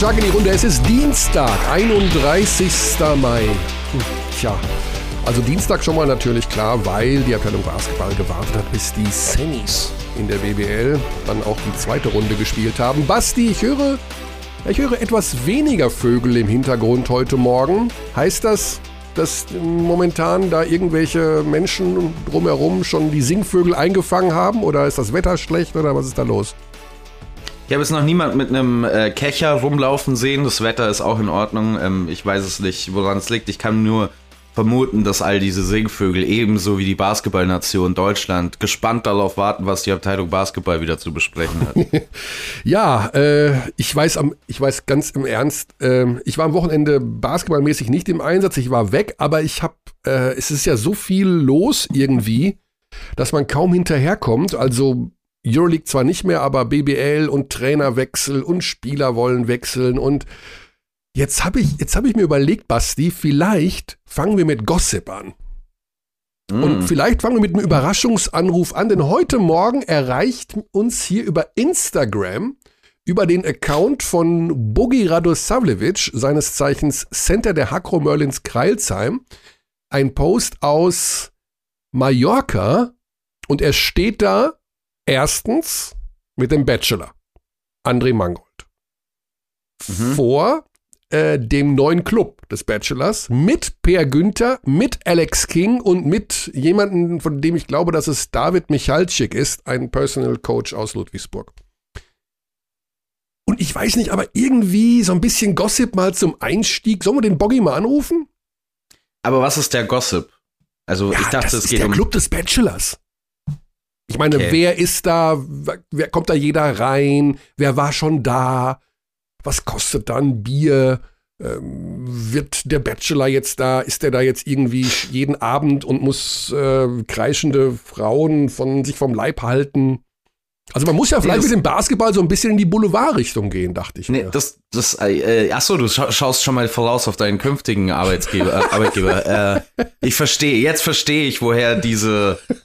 Tag in die Runde. Es ist Dienstag, 31. Mai. Tja, also Dienstag schon mal natürlich klar, weil die Abteilung Basketball gewartet hat, bis die Semis in der BBL dann auch die zweite Runde gespielt haben. Basti, ich höre, ich höre etwas weniger Vögel im Hintergrund heute Morgen. Heißt das, dass momentan da irgendwelche Menschen drumherum schon die Singvögel eingefangen haben? Oder ist das Wetter schlecht oder was ist da los? Ich habe jetzt noch niemand mit einem äh, Kescher rumlaufen sehen. Das Wetter ist auch in Ordnung. Ähm, ich weiß es nicht, woran es liegt. Ich kann nur vermuten, dass all diese Singvögel ebenso wie die Basketballnation Deutschland gespannt darauf warten, was die Abteilung Basketball wieder zu besprechen hat. Ja, äh, ich weiß am, ich weiß ganz im Ernst, äh, ich war am Wochenende basketballmäßig nicht im Einsatz, ich war weg, aber ich habe, äh, es ist ja so viel los irgendwie, dass man kaum hinterherkommt. Also Euroleague zwar nicht mehr, aber BBL und Trainerwechsel und Spieler wollen wechseln und jetzt habe ich, jetzt habe ich mir überlegt, Basti, vielleicht fangen wir mit Gossip an. Und vielleicht fangen wir mit einem Überraschungsanruf an, denn heute Morgen erreicht uns hier über Instagram, über den Account von Bogi Radosavljevic, seines Zeichens Center der Hakro Merlins Kreilsheim, ein Post aus Mallorca und er steht da erstens mit dem Bachelor, André Mangold, vor äh, dem neuen Club des Bachelors mit Per Günther, mit Alex King und mit jemandem, von dem ich glaube, dass es David Michalczyk ist, ein Personal Coach aus Ludwigsburg. Und ich weiß nicht, aber irgendwie so ein bisschen Gossip mal zum Einstieg. Sollen wir den Boggy mal anrufen? Aber was ist der Gossip? Also ich dachte, das es ist geht der um. Club des Bachelors. Ich meine, Okay. wer ist da? Wer kommt da jeder rein? Wer war schon da? Was kostet dann Bier? Ähm, wird der Bachelor jetzt da? Ist der da jetzt irgendwie jeden Abend und muss äh, kreischende Frauen von sich vom Leib halten? Also man muss ja vielleicht das- mit dem Basketball so ein bisschen in die Boulevardrichtung gehen, dachte ich Nee, mir. das, das, äh, achso, du scha schaust schon mal voraus auf deinen künftigen äh, Arbeitgeber. Äh, ich verstehe, jetzt verstehe ich, woher diese äh, äh,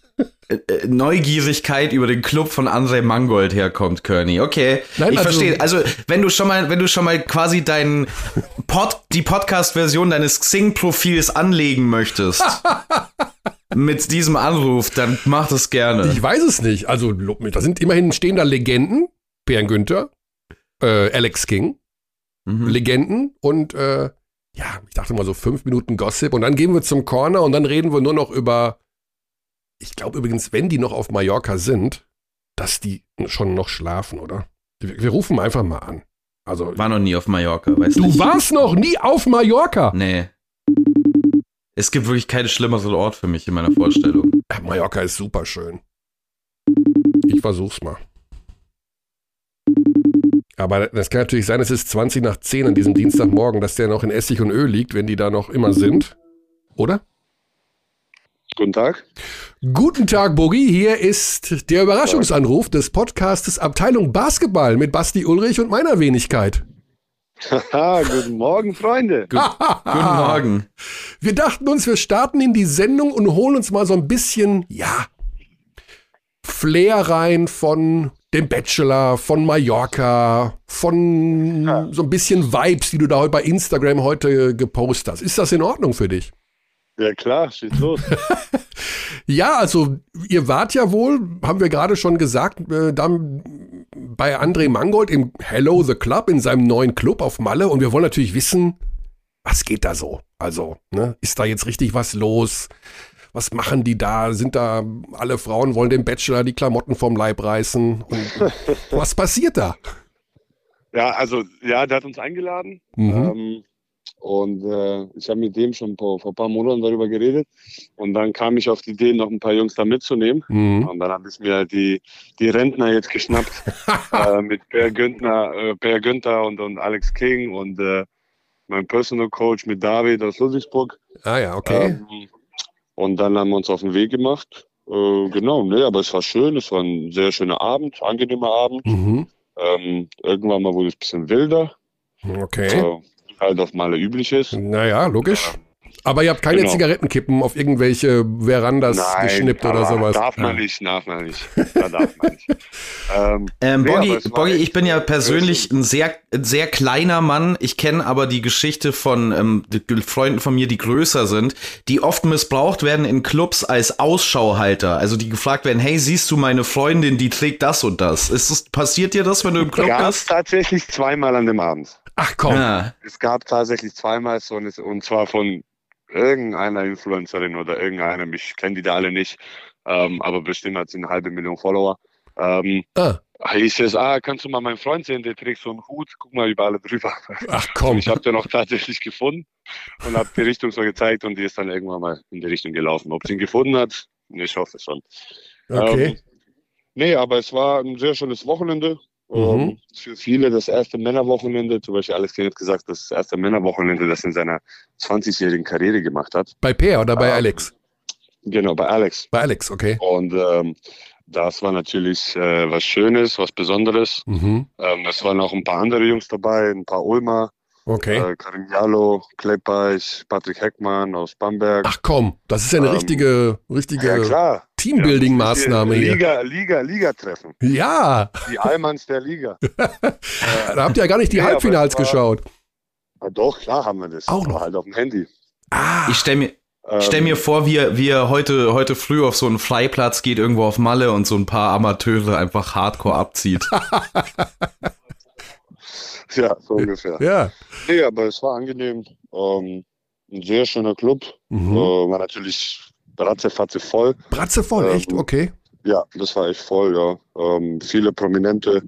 Neugierigkeit über den Club von André Mangold herkommt, Kearney. Okay, Nein, ich also- verstehe. Also, wenn du schon mal, wenn du schon mal quasi deinen Pod, die Podcast-Version deines Xing-Profils anlegen möchtest, mit diesem Anruf, dann mach das gerne. Ich weiß es nicht. Also, da sind immerhin stehen da Legenden. Per Günther, äh, Alex King, Mhm. Legenden und äh, ja, ich dachte mal so fünf Minuten Gossip und dann gehen wir zum Corner und dann reden wir nur noch über. Ich glaube übrigens, wenn die noch auf Mallorca sind, dass die schon noch schlafen, oder? Wir, wir rufen einfach mal an. Also, War noch nie auf Mallorca, weißt du nicht. warst noch nie auf Mallorca. Nee. Es gibt wirklich keinen schlimmeren Ort für mich in meiner Vorstellung. Mallorca ist super schön. Ich versuch's mal. Aber das kann natürlich sein, es ist 20 nach 10 an diesem Dienstagmorgen, dass der noch in Essig und Öl liegt, wenn die da noch immer sind. Oder? Guten Tag. Guten Tag, Bogi. Hier ist der Überraschungsanruf des Podcastes Abteilung Basketball mit Basti Ulrich und meiner Wenigkeit. Guten Morgen, Freunde. Guten Morgen. Wir dachten uns, wir starten in die Sendung und holen uns mal so ein bisschen, ja, Flair rein von dem Bachelor, von Mallorca, von so ein bisschen Vibes, die du da bei Instagram heute gepostet hast. Ist das in Ordnung für dich? Ja klar, schieß los. Ja, also ihr wart ja wohl, haben wir gerade schon gesagt, äh, dann bei André Mangold im Hello the Club, in seinem neuen Club auf Malle. Und wir wollen natürlich wissen, was geht da so? Also, ne, ist da jetzt richtig was los? Was machen die da? Sind da alle Frauen wollen dem Bachelor die Klamotten vom Leib reißen? Und was passiert da? Ja, also, ja, der hat uns eingeladen. Mhm. Ähm, und äh, ich habe mit dem schon vor, vor ein paar Monaten darüber geredet. Und dann kam ich auf die Idee, noch ein paar Jungs da mitzunehmen. Mhm. Und dann habe ich mir die, die Rentner jetzt geschnappt. äh, mit Per Günther, äh, per Günther und, und Alex King und äh, mein Personal Coach mit David aus Ludwigsburg. Ah ja, okay. Ähm, und dann haben wir uns auf den Weg gemacht. Äh, genau, ne, aber es war schön, es war ein sehr schöner Abend, angenehmer Abend. Mhm. Ähm, irgendwann mal wurde es ein bisschen wilder, Okay. äh, halt auf Malle üblich ist. Naja, logisch. Aber ihr habt keine Genau. Zigarettenkippen auf irgendwelche Verandas geschnippt oder sowas. Darf man nicht, darf man nicht. Da darf man nicht. ähm, Ähm, Boggy, Boggy, ich bin ja persönlich ein sehr, ein sehr kleiner Mann. Ich kenne aber die Geschichte von ähm, die- Freunden von mir, die größer sind, die oft missbraucht werden in Clubs als Ausschauhalter. Also die gefragt werden, hey, siehst du meine Freundin, die trägt das und das. Ist es, passiert dir das, wenn du im Club gab es bist? tatsächlich zweimal an dem Abend. Ach komm. Ja. Es gab tatsächlich zweimal so eine, und zwar von irgendeiner Influencerin oder irgendeinem, ich kenne die da alle nicht, ähm, aber bestimmt hat sie eine halbe Million Follower. Ähm, Ah, hieß es, ah, kannst du mal meinen Freund sehen, der trägt so einen Hut, guck mal über alle drüber. ach komm. Ich habe den auch tatsächlich gefunden und habe die Richtung so gezeigt und die ist dann irgendwann mal in die Richtung gelaufen. Ob sie ihn gefunden hat, ich hoffe schon. Okay. Ähm, nee, aber es war ein sehr schönes Wochenende. Mhm. Ähm, für viele das erste Männerwochenende. Zum Beispiel Alex King hat gesagt, das erste Männerwochenende, das er in seiner 20-jährigen Karriere gemacht hat. Bei Per oder bei Ähm, Alex? Genau, bei Alex. Bei Alex, okay. Und ähm, das war natürlich äh, was Schönes, was Besonderes. Mhm. Ähm, es waren auch ein paar andere Jungs dabei, ein paar Ulmer, Okay. äh, Karim Jallo, Kleppeich, Patrick Heckmann aus Bamberg. Ach komm, das ist ja eine Ähm, richtige, richtige ja. Teambuilding-Maßnahme hier. Liga, Liga, Liga-Treffen. Ja, Die Allmanns der Liga. da habt ihr ja gar nicht die Nee, aber Halbfinals war- geschaut. Ja, doch, klar haben wir das. Auch noch. Aber halt auf dem Handy. Ah, Ich stell mir, Ähm, Stell mir vor, wie er, wie er heute, heute früh auf so einen Freiplatz geht, irgendwo auf Malle und so ein paar Amateure einfach hardcore abzieht. Ja, so ungefähr. ja. Nee, aber es war angenehm. Ähm, ein sehr schöner Club. Mhm. Äh, war natürlich ratzefatze voll. Bratze voll, ähm, echt? Okay. Ja, das war echt voll, ja. Ähm, viele Prominente.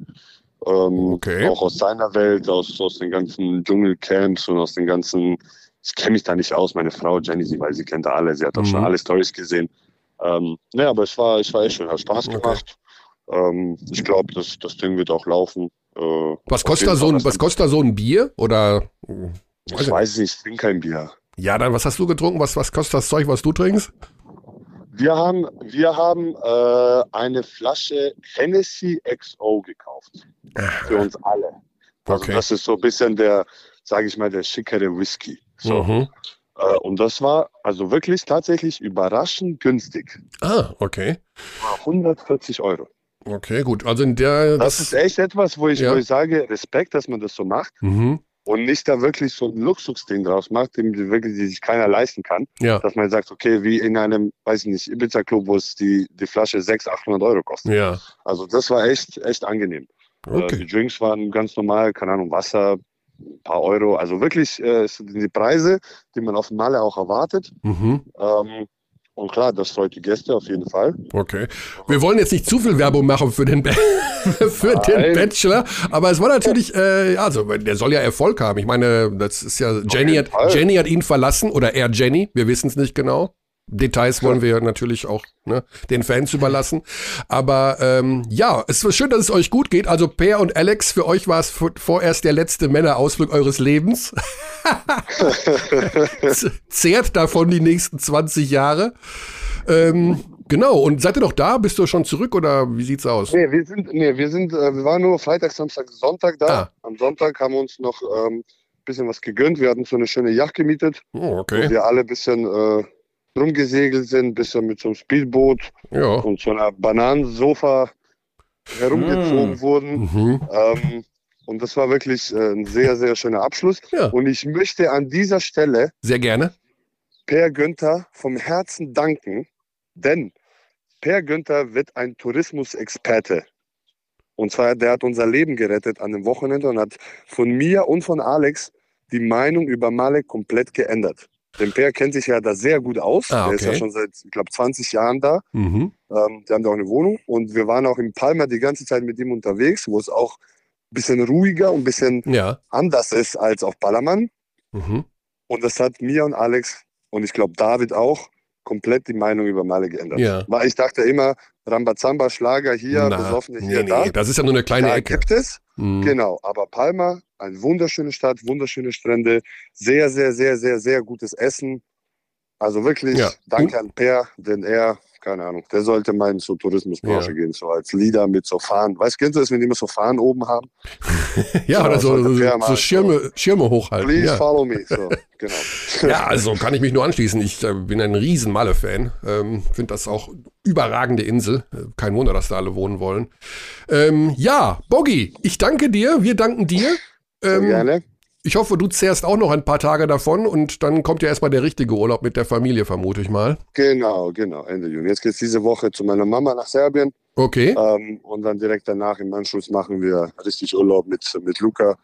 Ähm, Okay. Auch aus seiner Welt, aus, aus den ganzen Dschungelcamps und aus den ganzen. Ich kenne mich da nicht aus, meine Frau Jenny, sie, weil sie kennt da alle. Sie hat auch Mhm. schon alle Stories gesehen. Ähm, nee, aber es war, es war echt schön, hat Spaß Okay. gemacht. Ähm, ich glaube, das, das Ding wird auch laufen. Äh, Was kostet, da so ein, was kostet da so ein Bier? Oder. Ich weiß weiß nicht, ich trinke kein Bier. Ja, dann, was hast du getrunken? Was, was kostet das Zeug, was du trinkst? Wir haben, wir haben äh, eine Flasche Hennessy XO gekauft. Für uns alle. Also Okay. das ist so ein bisschen der, sage ich mal, der schickere Whisky. So. Mhm. Äh, und das war also wirklich tatsächlich überraschend günstig. Ah, okay. War 140 Euro. Okay, gut. Also in der. Das, ist echt etwas, wo ich, Ja. wo ich sage, Respekt, dass man das so macht Mhm. und nicht da wirklich so ein Luxusding draus macht, den die wirklich sich keiner leisten kann. Ja. Dass man sagt, okay, wie in einem, weiß ich nicht, Ibiza-Club, wo es die, die Flasche 600, 800 Euro kostet. Ja. Also das war echt, echt angenehm. Äh, Okay. die Drinks waren ganz normal, keine Ahnung, Wasser, ein paar Euro. Also wirklich äh, sind die Preise, die man auf Malle auch erwartet. Mhm. Ähm, und klar, das freut die Gäste auf jeden Fall. Okay. Wir wollen jetzt nicht zu viel Werbung machen für den, für den. Bachelor, aber es war natürlich, äh, also der soll ja Erfolg haben. Ich meine, das ist ja, Jenny hat, Fall. Jenny hat ihn verlassen oder er Jenny, wir wissen es nicht genau. Details wollen wir natürlich auch ne, den Fans überlassen. Aber ähm, ja, es war schön, dass es euch gut geht. Also Per und Alex, für euch war es vorerst der letzte Männerausflug eures Lebens. Zehrt davon die nächsten 20 Jahre. Ähm, genau, und seid ihr noch da? Bist du schon zurück oder wie sieht's aus? Nee, wir sind, nee, wir sind, äh, wir waren nur Freitag, Samstag, Sonntag da. Ah. Am Sonntag haben wir uns noch ein ähm, bisschen was gegönnt. Wir hatten so eine schöne Yacht gemietet, Oh, wo okay. wir alle ein bisschen äh, rumgesegelt sind, ein bisschen mit so einem Speedboot Ja. und so einer Bananensofa herumgezogen Mm. wurden. Mhm. Ähm, und das war wirklich äh, ein sehr, sehr schöner Abschluss. Ja. Und ich möchte an dieser Stelle Sehr gerne. Per Günther vom Herzen danken, denn Per Günther wird ein Tourismusexperte. Und zwar, der hat unser Leben gerettet an dem Wochenende und hat von mir und von Alex die Meinung über Malek komplett geändert. Denn Per kennt sich ja da sehr gut aus. Ah, Der ist ja okay. schon seit, ich glaube, 20 Jahren da. Mhm. Ähm, die haben da auch eine Wohnung. Und wir waren auch in Palma die ganze Zeit mit ihm unterwegs, wo es auch ein bisschen ruhiger und ein bisschen Ja. anders ist als auf Ballermann. Mhm. Und das hat mir und Alex und ich glaube David auch komplett die Meinung über Male geändert. Ja. Weil ich dachte immer, Rambazamba, Schlager hier, Na, Besoffene nee, hier, da. nee, das ist ja nur eine kleine da Ecke. gibt es, Mhm. genau. Aber Palma, eine wunderschöne Stadt, wunderschöne Strände, sehr, sehr, sehr, sehr, sehr gutes Essen. Also wirklich, Ja. danke an Per, denn er, keine Ahnung, der sollte mal in zur Tourismusbranche Ja. gehen, so als Leader mit so Fahnen. Weißt du, kennst du das, wenn die immer so Fahnen oben haben? Ja, Genau, oder so, sollte so, fair so mal Schirme, Schirme hochhalten. Please Ja. follow me. So, genau. ja, also kann ich mich nur anschließen. Ich äh, bin ein riesen Malle-Fan. Ähm, Finde das auch überragende Insel. Äh, kein Wunder, dass da alle wohnen wollen. Ähm, ja, Boggy, ich danke dir. Wir danken dir. Sehr Ähm, gerne. ich hoffe, du zehrst auch noch ein paar Tage davon und dann kommt ja erstmal der richtige Urlaub mit der Familie, vermute ich mal. Genau, genau, Ende Juni. Jetzt geht's diese Woche zu meiner Mama nach Serbien Okay. ähm, und dann direkt danach im Anschluss machen wir richtig Urlaub mit, mit Luca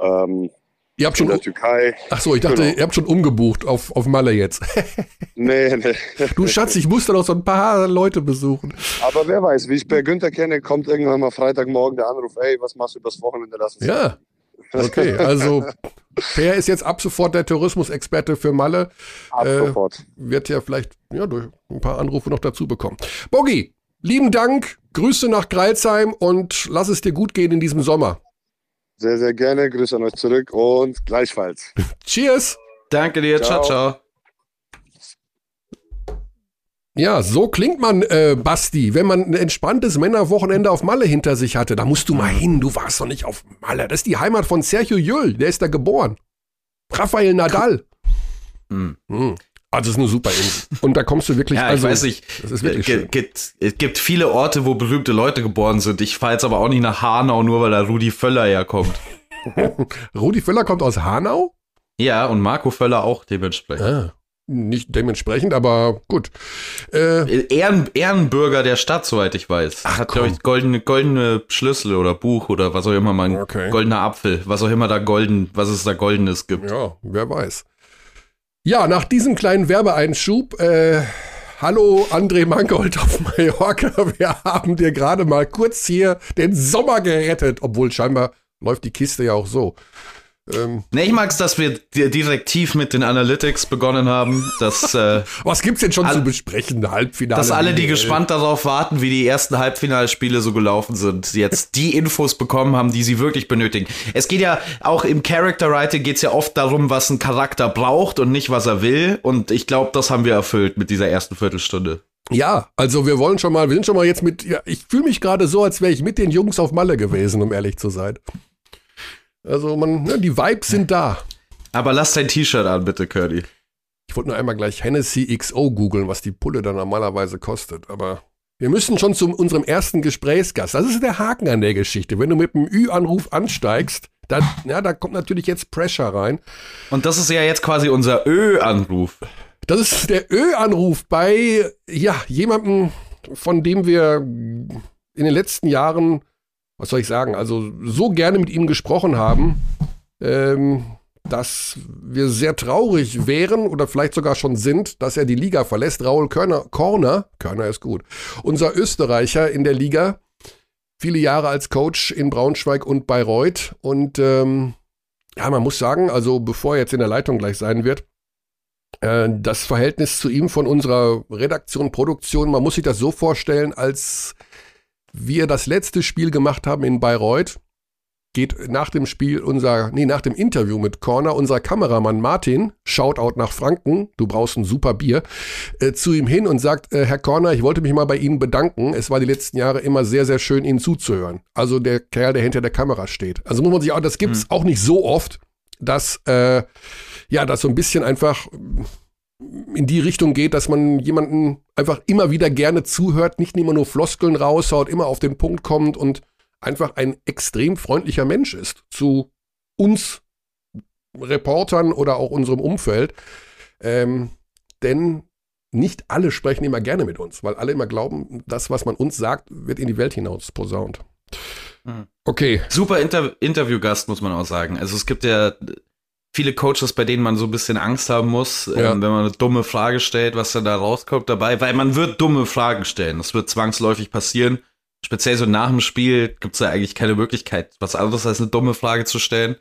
ähm, Ihr habt in schon. der Türkei. Ach so, ich dachte, Genau. ihr habt schon umgebucht auf, auf Malle jetzt. Nee, nee. Du Schatz, ich muss da noch so ein paar Leute besuchen. Aber wer weiß, wie ich Per Günther kenne, kommt irgendwann mal Freitagmorgen der Anruf, ey, was machst du übers Wochenende? Lass uns Ja. Okay, also Per ist jetzt ab sofort der Tourismusexperte für Malle. ab äh, sofort. Wird ja vielleicht ja, durch ein paar Anrufe noch dazu bekommen. Boggy, lieben Dank, Grüße nach Greilsheim und lass es dir gut gehen in diesem Sommer. Sehr, sehr gerne. Grüße an euch zurück und gleichfalls. Cheers! Danke dir, ciao, Ciao. ciao. Ja, so klingt man, äh, Basti, wenn man ein entspanntes Männerwochenende auf Malle hinter sich hatte. Da musst du mal hin, du warst doch nicht auf Malle. Das ist die Heimat von Sergio Jöll, der ist da geboren. Rafael Nadal. Hm. Hm. Also es ist eine super Insel. Und da kommst du wirklich, Ja, also, ich weiß nicht. das ist wirklich schön. gibt, es gibt viele Orte, wo berühmte Leute geboren sind. Ich fahre jetzt aber auch nicht nach Hanau, nur weil da Rudi Völler herkommt. Rudi Völler kommt aus Hanau? Ja, und Marco Völler auch dementsprechend. Ah, nicht dementsprechend, aber gut. Äh, Ehren, Ehrenbürger der Stadt, soweit ich weiß. Ach, Hat, glaube ich, goldene, goldene Schlüssel oder Buch oder was auch immer man, Okay. goldener Apfel, was auch immer da golden, was es da goldenes gibt. ja, wer weiß. Ja, nach diesem kleinen Werbeeinschub, äh, hallo André Mangold auf Mallorca. Wir haben dir gerade mal kurz hier den Sommer gerettet, obwohl scheinbar läuft die Kiste ja auch so. Ähm, Ne, ich mag's, dass wir di- direktiv mit den Analytics begonnen haben, dass, äh, was gibt's denn schon zu besprechen? Halbfinale. dass alle, die gespannt darauf warten, wie die ersten Halbfinalspiele so gelaufen sind, jetzt die Infos bekommen haben, die sie wirklich benötigen. Es geht ja auch im Character Writing geht's ja oft darum, was ein Charakter braucht und nicht, was er will. Und ich glaube, das haben wir erfüllt mit dieser ersten Viertelstunde. Ja, also wir wollen schon mal, wir sind schon mal jetzt mit, ja, ich fühle mich gerade so, als wäre ich mit den Jungs auf Malle gewesen, um ehrlich zu sein. Also man, ne, die Vibes sind da. Aber lass dein T-Shirt an, bitte, Curdy. Ich wollte nur einmal gleich Hennessy XO googeln, was die Pulle dann normalerweise kostet, aber wir müssen schon zu unserem ersten Gesprächsgast. Das ist der Haken an der Geschichte. Wenn du mit einem Ü-Anruf ansteigst, dann, ja, da kommt natürlich jetzt Pressure rein. Und das ist ja jetzt quasi unser Ö-Anruf. Das ist der Ö-Anruf bei, ja, jemandem, von dem wir in den letzten Jahren, was soll ich sagen, also so gerne mit ihm gesprochen haben, ähm, dass wir sehr traurig wären oder vielleicht sogar schon sind, dass er die Liga verlässt. Raul Körner, Korner, Körner ist gut, unser Österreicher in der Liga, viele Jahre als Coach in Braunschweig und Bayreuth. Und ähm, ja, man muss sagen, also bevor er jetzt in der Leitung gleich sein wird, äh, das Verhältnis zu ihm von unserer Redaktion, Produktion, man muss sich das so vorstellen, als wir das letzte Spiel gemacht haben in Bayreuth, geht nach dem Spiel unser, nee, nach dem Interview mit Corner unser Kameramann Martin, Shoutout nach Franken, du brauchst ein super Bier, äh, zu ihm hin und sagt, äh, Herr Corner, ich wollte mich mal bei Ihnen bedanken. Es war die letzten Jahre immer sehr, sehr schön, Ihnen zuzuhören. Also der Kerl, der hinter der Kamera steht. Also muss man sich auch, das gibt's auch nicht so oft, dass, äh, ja, das so ein bisschen einfach in die Richtung geht, dass man jemanden einfach immer wieder gerne zuhört, nicht immer nur Floskeln raushaut, immer auf den Punkt kommt und einfach ein extrem freundlicher Mensch ist zu uns Reportern oder auch unserem Umfeld. Ähm, denn nicht alle sprechen immer gerne mit uns, weil alle immer glauben, das, was man uns sagt, wird in die Welt hinaus posaunt. Mhm. Okay, Super Inter Interviewgast, muss man auch sagen. Also es gibt ja viele Coaches, bei denen man so ein bisschen Angst haben muss, Ja. ähm, wenn man eine dumme Frage stellt, was dann da rauskommt dabei, weil man wird dumme Fragen stellen. Das wird zwangsläufig passieren. Speziell so nach dem Spiel gibt es ja eigentlich keine Möglichkeit, was anderes als eine dumme Frage zu stellen.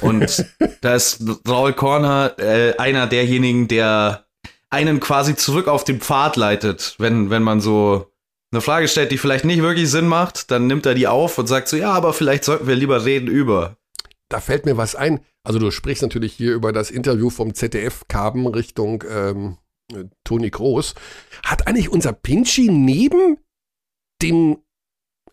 Und da ist Raul Korner äh, einer derjenigen, der einen quasi zurück auf den Pfad leitet, wenn, wenn man so eine Frage stellt, die vielleicht nicht wirklich Sinn macht, dann nimmt er die auf und sagt so, ja, aber vielleicht sollten wir lieber reden über. Da fällt mir was ein. Also du sprichst natürlich hier über das Interview vom ZDF Karben Richtung ähm, äh, Toni Groß. Hat eigentlich unser Pinchy neben dem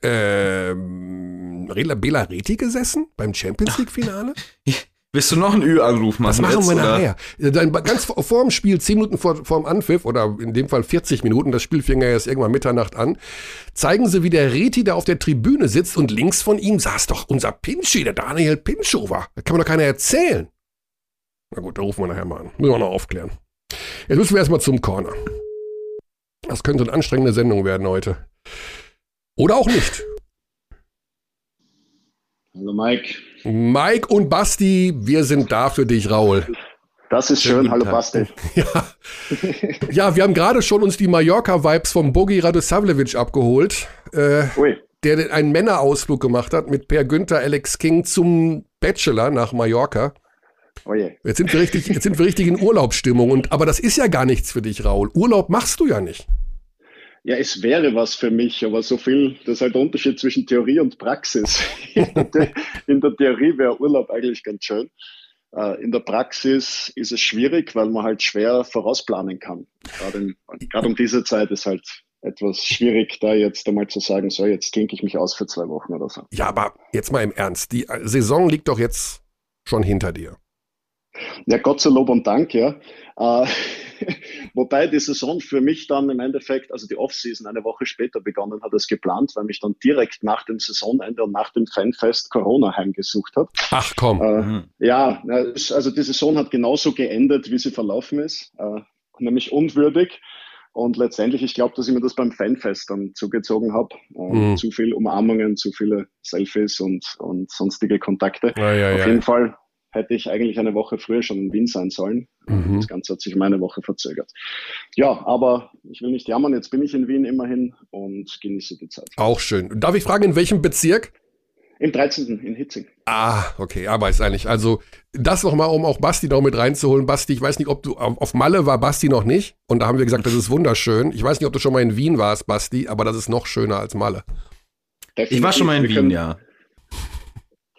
ähm, Bela Reti gesessen beim Champions League-Finale? Willst du noch einen Ü-Anruf machen? Das machen jetzt, wir nachher. Dann ganz vor dem Spiel, 10 Minuten vor, vor dem Anpfiff, oder in dem Fall 40 Minuten, das Spiel fing ja erst irgendwann Mitternacht an, zeigen sie, wie der Reti da auf der Tribüne sitzt und links von ihm saß doch unser Pinschi, der Daniel Pinschover. Das kann mir doch keiner erzählen. Na gut, da rufen wir nachher mal an. Müssen wir noch aufklären. Jetzt müssen wir erstmal zum Corner. Das könnte eine anstrengende Sendung werden heute. Oder auch nicht. Hallo Mike. Mike und Basti, wir sind da für dich, Raul. Das ist schön. Hallo. Basti. Ja. ja, wir haben gerade schon uns die Mallorca-Vibes vom Bogi Radosavljevic abgeholt, äh, der einen Männerausflug gemacht hat mit Per Günther, Alex King zum Bachelor nach Mallorca. Oje. Jetzt sind wir richtig, jetzt sind wir richtig in Urlaubsstimmung. Und, aber das ist ja gar nichts für dich, Raul. Urlaub machst du ja nicht. Ja, es wäre was für mich, aber so viel, das ist halt der Unterschied zwischen Theorie und Praxis. In der- Theorie wäre Urlaub eigentlich ganz schön. Äh, In der Praxis ist es schwierig, weil man halt schwer vorausplanen kann. Gerade, in, gerade um diese Zeit ist halt etwas schwierig, da jetzt einmal zu sagen, so, jetzt klinke ich mich aus für zwei Wochen oder so. Ja, aber jetzt mal im Ernst. Die Saison liegt doch jetzt schon hinter dir. Ja, Gott sei Lob und Dank, ja. Äh, wobei die Saison für mich dann im Endeffekt, also die Offseason eine Woche später begonnen hat als geplant, weil mich dann direkt nach dem Saisonende und nach dem Fanfest Corona heimgesucht hat. Ach komm. Äh, Mhm. ja, also die Saison hat genauso geendet, wie sie verlaufen ist, äh, nämlich unwürdig. Und letztendlich, ich glaube, dass ich mir das beim Fanfest dann zugezogen habe. Äh, Mhm. Zu viel Umarmungen, zu viele Selfies und, und sonstige Kontakte. Ja, ja, Auf ja. jeden Fall hätte ich eigentlich eine Woche früher schon in Wien sein sollen. Mhm. Das Ganze hat sich um eine Woche verzögert. Ja, aber ich will nicht jammern, jetzt bin ich in Wien immerhin und genieße die Zeit. Auch schön. Darf ich fragen, in welchem Bezirk? Im 13. in Hitzing. Ah, okay, aber ist eigentlich. Also, das nochmal, um auch Basti noch mit reinzuholen. Basti, ich weiß nicht, ob du auf Malle war Basti noch nicht. Und da haben wir gesagt, das ist wunderschön. Ich weiß nicht, ob du schon mal in Wien warst, Basti, aber das ist noch schöner als Malle. Ich war schon mal in Wien, ja.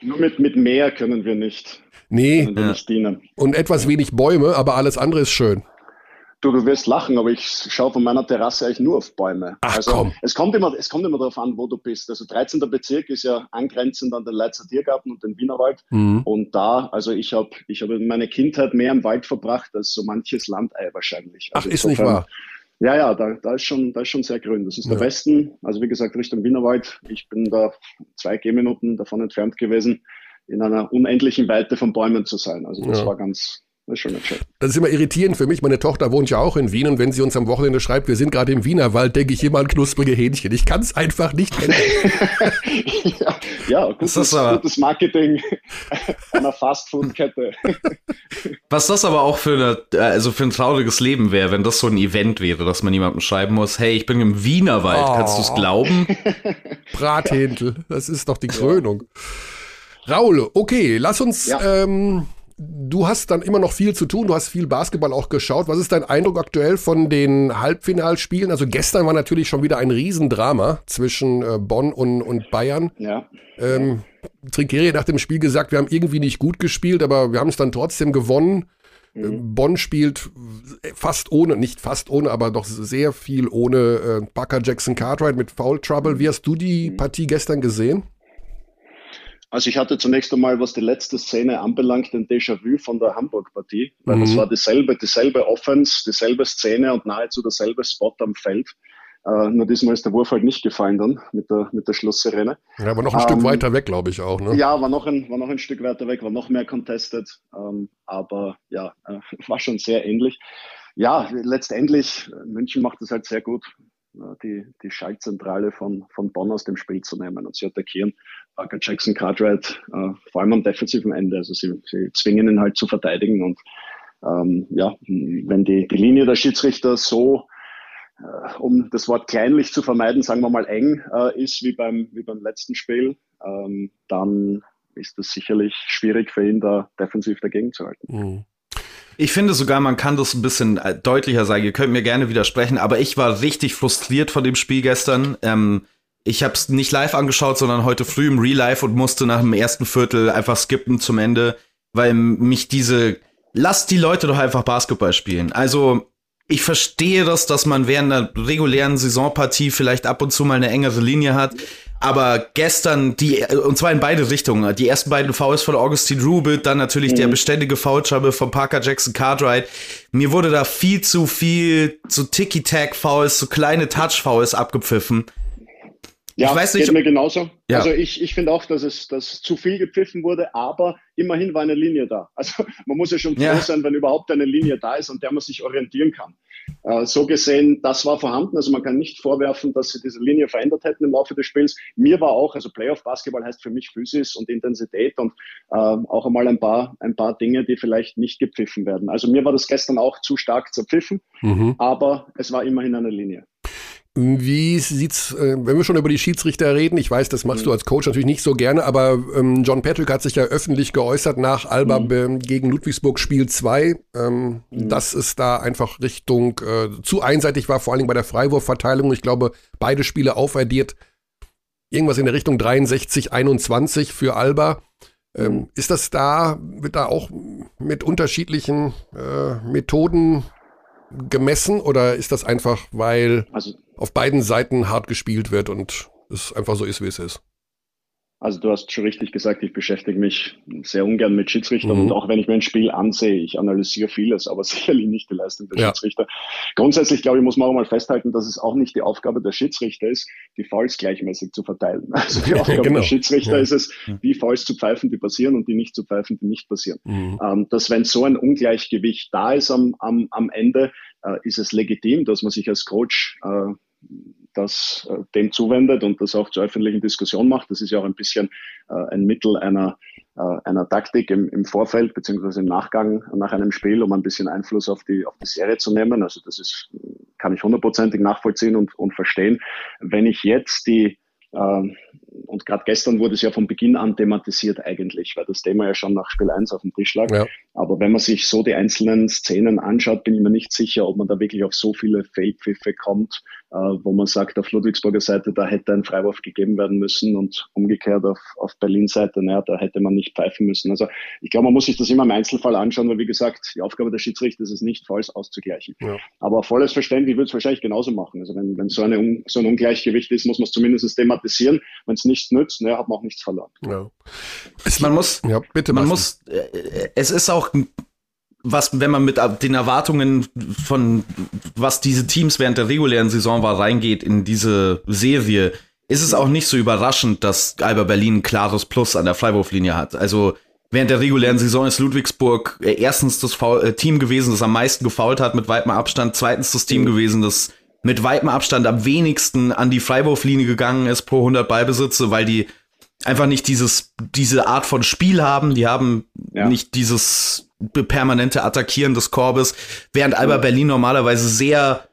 Nur mit, mit Meer können wir nicht, Nee, Ja. nicht und etwas wenig Bäume, aber alles andere ist schön. Du, du wirst lachen, aber ich schaue von meiner Terrasse eigentlich nur auf Bäume. Ach, also komm. Es kommt, immer, es kommt immer darauf an, wo du bist. Also 13. Bezirk ist ja angrenzend an den Leitzer Tiergarten und den Wienerwald. Mhm. Und da, also ich habe ich hab meine Kindheit mehr im Wald verbracht als so manches Landei wahrscheinlich. Ach, Also ist nicht insofern- wahr. Ja, ja, da, da, ist schon, da ist schon sehr grün. Das ist der Ja. Westen, also wie gesagt, Richtung Wienerwald. Ich bin da zwei Gehminuten davon entfernt gewesen, in einer unendlichen Weite von Bäumen zu sein. Also das Ja. war ganz, das ist schon nicht schön. Das ist immer irritierend für mich. Meine Tochter wohnt ja auch in Wien und wenn sie uns am Wochenende schreibt, wir sind gerade im Wienerwald, denke ich immer an knusprige Hähnchen. Ich kann es einfach nicht ändern. ja, ja gutes, Das ist aber- gutes Marketing einer Fastfood-Kette. Was das aber auch für, eine, also für ein trauriges Leben wäre, wenn das so ein Event wäre, dass man jemandem schreiben muss, hey, ich bin im Wienerwald, Oh. kannst du es glauben? Brathändel, das ist doch die Krönung. Raul, okay, lass uns. Ja. Ähm, du hast dann immer noch viel zu tun. Du hast viel Basketball auch geschaut. Was ist dein Eindruck aktuell von den Halbfinalspielen? Also gestern war natürlich schon wieder ein Riesendrama zwischen äh, Bonn und, und Bayern. Ja, Ähm, Trinkeri hat nach dem Spiel gesagt, wir haben irgendwie nicht gut gespielt, aber wir haben es dann trotzdem gewonnen. Äh, Bonn spielt fast ohne, nicht fast ohne, aber doch sehr viel ohne äh, Parker Jackson Cartwright mit Foul Trouble. Wie hast du die Partie gestern gesehen? Also ich hatte zunächst einmal, was die letzte Szene anbelangt, ein Déjà-vu von der Hamburg-Partie, weil Mhm. das war dieselbe, dieselbe Offense, dieselbe Szene und nahezu derselbe Spot am Feld. Äh, nur diesmal ist der Wurf halt nicht gefallen dann mit der, mit der Schlusssirene. Ja, aber noch ein Ähm, Stück weiter weg, glaube ich auch. Ne? Ja, war noch, ein, war noch ein Stück weiter weg, war noch mehr contested, ähm, aber ja, äh, war schon sehr ähnlich. Ja, letztendlich, München macht es halt sehr gut, äh, die, die Schaltzentrale von, von Bonn aus dem Spiel zu nehmen und sie attackieren Parker Jackson Cartwright, äh, vor allem am defensiven Ende. Also sie, sie zwingen ihn halt zu verteidigen und ähm, ja, wenn die, die Linie der Schiedsrichter so äh, um das Wort kleinlich zu vermeiden, sagen wir mal eng äh, ist, wie beim, wie beim letzten Spiel, ähm, dann ist es sicherlich schwierig für ihn, da defensiv dagegen zu halten. Mhm. Ich finde sogar, man kann das ein bisschen äh, deutlicher sagen. Ihr könnt mir gerne widersprechen, aber ich war richtig frustriert von dem Spiel gestern. Ähm, ich habe es nicht live angeschaut, sondern heute früh im Real Life und musste nach dem ersten Viertel einfach skippen zum Ende, weil mich diese Lasst die Leute doch einfach Basketball spielen. Also ich verstehe das, dass man während einer regulären Saisonpartie vielleicht ab und zu mal eine engere Linie hat. Aber gestern, die, und zwar in beide Richtungen, die ersten beiden Fouls von Augustin Rubit, dann natürlich mhm. der beständige Foultrouble von Parker Jackson Cartwright. Mir wurde da viel zu viel zu Ticky-Tack-Fouls, zu kleine Touch-Fouls abgepfiffen. Ja, ich weiß nicht, geht mir genauso. Ja. Also ich, ich finde auch, dass es dass zu viel gepfiffen wurde, aber immerhin war eine Linie da. Also man muss ja schon froh ja. sein, wenn überhaupt eine Linie da ist, an der man sich orientieren kann. Äh, so gesehen, das war vorhanden. Also man kann nicht vorwerfen, dass sie diese Linie verändert hätten im Laufe des Spiels. Mir war auch, also Playoff-Basketball heißt für mich Physis und Intensität und äh, auch einmal ein paar, ein paar Dinge, die vielleicht nicht gepfiffen werden. Also mir war das gestern auch zu stark zerpfiffen, mhm. aber es war immerhin eine Linie. Wie sieht's, äh, wenn wir schon über die Schiedsrichter reden, ich weiß, das machst mhm. du als Coach natürlich nicht so gerne, aber ähm, John Patrick hat sich ja öffentlich geäußert nach Alba mhm. gegen Ludwigsburg Spiel 2, ähm, mhm. dass es da einfach Richtung äh, zu einseitig war, vor allen Dingen bei der Freiwurfverteilung. Ich glaube, beide Spiele aufaddiert, irgendwas in der Richtung 63, 21 für Alba. Ähm, mhm. ist das da, wird da auch mit unterschiedlichen äh, Methoden gemessen oder ist das einfach, weil also, auf beiden Seiten hart gespielt wird und es einfach so ist, wie es ist? Also du hast schon richtig gesagt, ich beschäftige mich sehr ungern mit Schiedsrichtern mhm. und auch wenn ich mir ein Spiel ansehe, ich analysiere vieles, aber sicherlich nicht die Leistung der ja. Schiedsrichter. Grundsätzlich, glaube ich, muss man auch mal festhalten, dass es auch nicht die Aufgabe der Schiedsrichter ist, die Fouls gleichmäßig zu verteilen. Also die Aufgabe genau. der Schiedsrichter ja. ist es, die Fouls zu pfeifen, die passieren und die nicht zu pfeifen, die nicht passieren. Mhm. Ähm, dass wenn so ein Ungleichgewicht da ist am, am, am Ende, ist es legitim, dass man sich als Coach äh, das äh, dem zuwendet und das auch zur öffentlichen Diskussion macht. Das ist ja auch ein bisschen äh, ein Mittel einer, äh, einer Taktik im, im Vorfeld beziehungsweise im Nachgang nach einem Spiel, um ein bisschen Einfluss auf die, auf die Serie zu nehmen. Also das ist, kann ich hundertprozentig nachvollziehen und, und verstehen. Wenn ich jetzt die ähm, und gerade gestern wurde es ja von Beginn an thematisiert eigentlich, weil das Thema ja schon nach Spiel 1 auf dem Tisch lag. Ja. Aber wenn man sich so die einzelnen Szenen anschaut, bin ich mir nicht sicher, ob man da wirklich auf so viele Fehlpfiffe kommt, wo man sagt, auf Ludwigsburger Seite, da hätte ein Freiwurf gegeben werden müssen und umgekehrt auf, auf Berlin Seite, naja, da hätte man nicht pfeifen müssen. Also ich glaube, man muss sich das immer im Einzelfall anschauen, weil wie gesagt, die Aufgabe der Schiedsrichter ist es nicht, Falls auszugleichen. Ja. Aber volles Verständnis würde es wahrscheinlich genauso machen. Also wenn, wenn so, eine, so ein Ungleichgewicht ist, muss man es zumindest thematisieren. Wenn es nichts nützt, naja, hat man auch nichts verloren. Ja. Es, man muss, ja, bitte, man muss, äh, es ist auch was, wenn man mit den Erwartungen von, was diese Teams während der regulären Saison war, reingeht in diese Serie, ist es auch nicht so überraschend, dass Alba Berlin ein klares Plus an der Freiwurflinie hat. Also, während der regulären Saison ist Ludwigsburg äh, erstens das äh, Team gewesen, das am meisten gefault hat mit weitem Abstand, zweitens das Team gewesen, das mit weitem Abstand am wenigsten an die Freiwurflinie gegangen ist pro 100 Ballbesitze, weil die einfach nicht dieses, diese Art von Spiel haben. Die haben ja. nicht dieses permanente Attackieren des Korbes, während Alba Berlin normalerweise sehr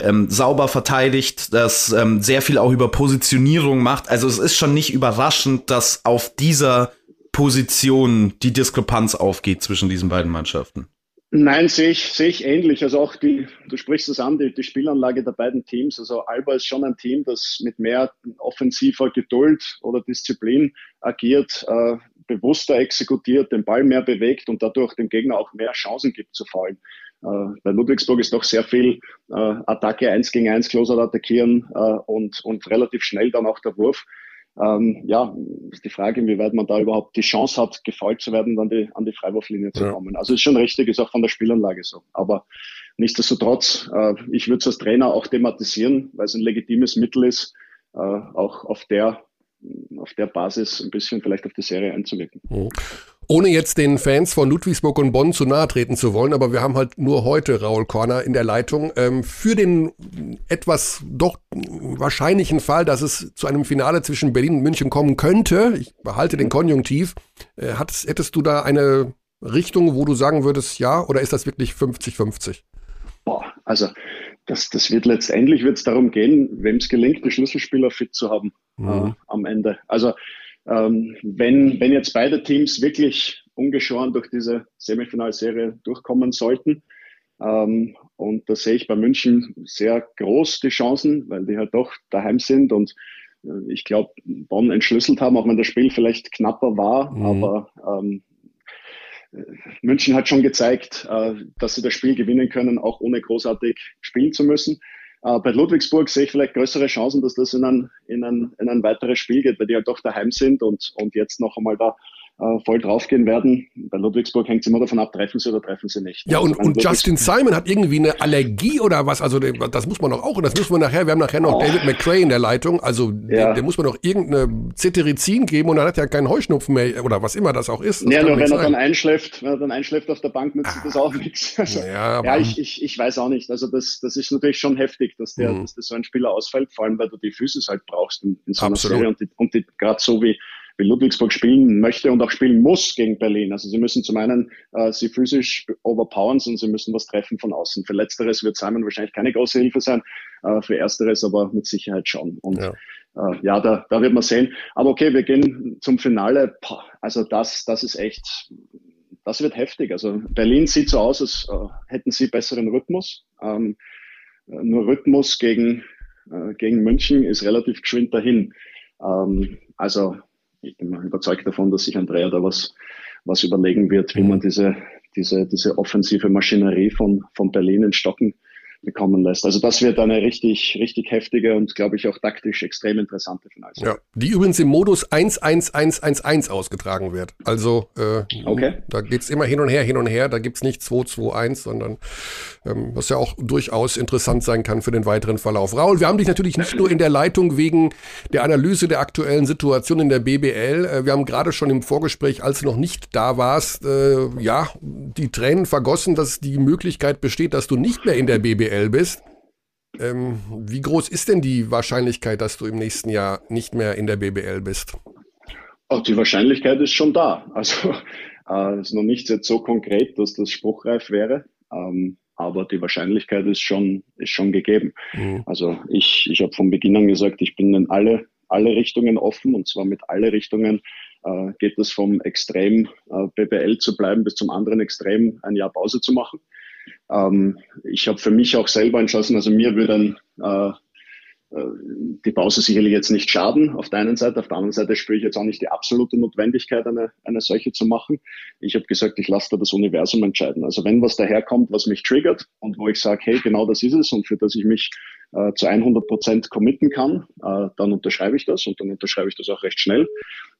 ähm, sauber verteidigt, das ähm, sehr viel auch über Positionierung macht. Also es ist schon nicht überraschend, dass auf dieser Position die Diskrepanz aufgeht zwischen diesen beiden Mannschaften. Nein, sehe ich, sehe ich ähnlich. Also auch die, du sprichst es an, die, die Spielanlage der beiden Teams. Also Alba ist schon ein Team, das mit mehr offensiver Geduld oder Disziplin agiert, äh, bewusster exekutiert, den Ball mehr bewegt und dadurch dem Gegner auch mehr Chancen gibt zu fallen. Äh, bei Ludwigsburg ist doch sehr viel äh, Attacke eins gegen eins, Closer attackieren äh, und, und relativ schnell dann auch der Wurf. Ähm, ja, ist die Frage, inwieweit man da überhaupt die Chance hat, gefallen zu werden, an die, an die Freiwurflinie zu kommen. Also ist schon richtig, ist auch von der Spielanlage so. Aber nichtsdestotrotz, äh, ich würde es als Trainer auch thematisieren, weil es ein legitimes Mittel ist, äh, auch auf der auf der Basis ein bisschen vielleicht auf die Serie einzuwirken. Mhm. Ohne jetzt den Fans von Ludwigsburg und Bonn zu nahe treten zu wollen, aber wir haben halt nur heute Raul Korner in der Leitung. Ähm, für den etwas doch wahrscheinlichen Fall, dass es zu einem Finale zwischen Berlin und München kommen könnte, ich behalte den Konjunktiv, äh, hattest, hättest du da eine Richtung, wo du sagen würdest, ja, oder ist das wirklich 50-50? Boah, also das, das wird letztendlich wird es darum gehen, wem es gelingt, die Schlüsselspieler fit zu haben mhm. äh, am Ende. Also ähm, wenn, wenn jetzt beide Teams wirklich ungeschoren durch diese Semifinalserie durchkommen sollten, ähm, und da sehe ich bei München sehr groß die Chancen, weil die halt doch daheim sind und äh, ich glaube, Bonn entschlüsselt haben, auch wenn das Spiel vielleicht knapper war, mhm. aber ähm, München hat schon gezeigt, äh, dass sie das Spiel gewinnen können, auch ohne großartig spielen zu müssen. Äh, bei Ludwigsburg sehe ich vielleicht größere Chancen, dass das in ein, in ein, in ein weiteres Spiel geht, weil die halt doch daheim sind und, und jetzt noch einmal da äh, voll draufgehen werden. Bei Ludwigsburg hängt es immer davon ab, treffen sie oder treffen sie nicht. Ja, und, also und Justin Simon hat irgendwie eine Allergie oder was? Also das muss man doch auch, und das müssen wir nachher, wir haben nachher noch oh. David McCray in der Leitung, also ja. der muss man doch irgendeine Cetirizin geben und dann hat er keinen Heuschnupfen mehr oder was immer das auch ist. Das ja, nur wenn er dann einschläft, wenn er dann einschläft auf der Bank, nützt ah. das auch nichts. Also, ja, ja ich, ich, ich weiß auch nicht. Also das, das ist natürlich schon heftig, dass der, mhm. dass das so ein Spieler ausfällt, vor allem weil du die Füße halt brauchst in, in so einer Absolut. Serie und, die, und die, gerade so wie wie Ludwigsburg spielen möchte und auch spielen muss gegen Berlin. Also sie müssen zum einen äh, sie physisch overpowern und sie müssen was treffen von außen. Für Letzteres wird Simon wahrscheinlich keine große Hilfe sein, äh, für Ersteres aber mit Sicherheit schon. Und ja, äh, ja da, da wird man sehen. Aber okay, wir gehen zum Finale. Also das, das ist echt, das wird heftig. Also Berlin sieht so aus, als äh, hätten sie besseren Rhythmus. Ähm, nur Rhythmus gegen, äh, gegen München ist relativ geschwind dahin. Ähm, also ich bin mal überzeugt davon, dass sich Andrea da was, was überlegen wird, wie man diese, diese, diese offensive Maschinerie von, von Berlin in Stocken bekommen lässt. Also das wird eine richtig, richtig heftige und glaube ich auch taktisch extrem interessante Finals. Ja, die übrigens im Modus 11111 ausgetragen wird. Also äh, okay. da geht's immer hin und her, hin und her. Da gibt's nicht 221, sondern ähm, was ja auch durchaus interessant sein kann für den weiteren Verlauf. Raul, wir haben dich natürlich nicht nur in der Leitung wegen der Analyse der aktuellen Situation in der BBL. Äh, wir haben gerade schon im Vorgespräch, als du noch nicht da warst, äh, ja, die Tränen vergossen, dass die Möglichkeit besteht, dass du nicht mehr in der BBL BWL bist. Ähm, wie groß ist denn die Wahrscheinlichkeit, dass du im nächsten Jahr nicht mehr in der BBL bist? Auch die Wahrscheinlichkeit ist schon da. Also äh, ist noch nicht jetzt so konkret, dass das spruchreif wäre. Ähm, aber die Wahrscheinlichkeit ist schon, ist schon gegeben. Mhm. Also ich, ich habe von Beginn an gesagt, ich bin in alle, alle Richtungen offen und zwar mit alle Richtungen äh, geht es vom Extrem äh, BBL zu bleiben bis zum anderen Extrem ein Jahr Pause zu machen. Ähm, ich habe für mich auch selber entschlossen, also mir würde äh, äh, die Pause sicherlich jetzt nicht schaden, auf der einen Seite. Auf der anderen Seite spüre ich jetzt auch nicht die absolute Notwendigkeit, eine, eine solche zu machen. Ich habe gesagt, ich lasse da das Universum entscheiden. Also wenn was daherkommt, was mich triggert und wo ich sage, hey, genau das ist es und für das ich mich äh, zu 100 Prozent committen kann, äh, dann unterschreibe ich das und dann unterschreibe ich das auch recht schnell.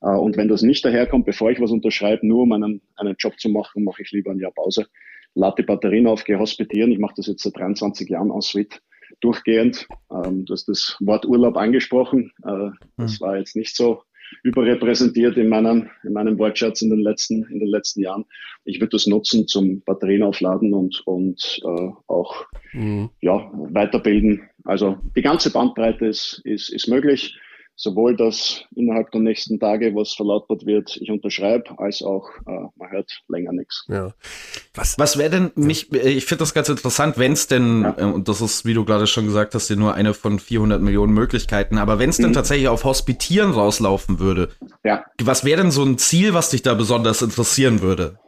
Und wenn das nicht daherkommt, bevor ich was unterschreibe, nur um einen, einen Job zu machen, mache ich lieber ein Jahr Pause lade die Batterien auf, gehe hospitieren. Ich mache das jetzt seit 23 Jahren aus Suite durchgehend. Ähm, du hast das Wort Urlaub angesprochen. Äh, das hm. war jetzt nicht so überrepräsentiert in meinem, in meinem Wortschatz in den letzten, in den letzten Jahren. Ich würde das nutzen zum Batterien aufladen und, und äh, auch mhm. ja, weiterbilden. Also die ganze Bandbreite ist, ist, ist möglich sowohl das innerhalb der nächsten Tage, was verlautbart wird, ich unterschreibe, als auch äh, man hört länger nichts. Ja. Was, was wäre denn mich, ich finde das ganz interessant, wenn es denn, ja. äh, und das ist, wie du gerade schon gesagt hast, nur eine von 400 Millionen Möglichkeiten, aber wenn es mhm. denn tatsächlich auf Hospitieren rauslaufen würde, ja. was wäre denn so ein Ziel, was dich da besonders interessieren würde?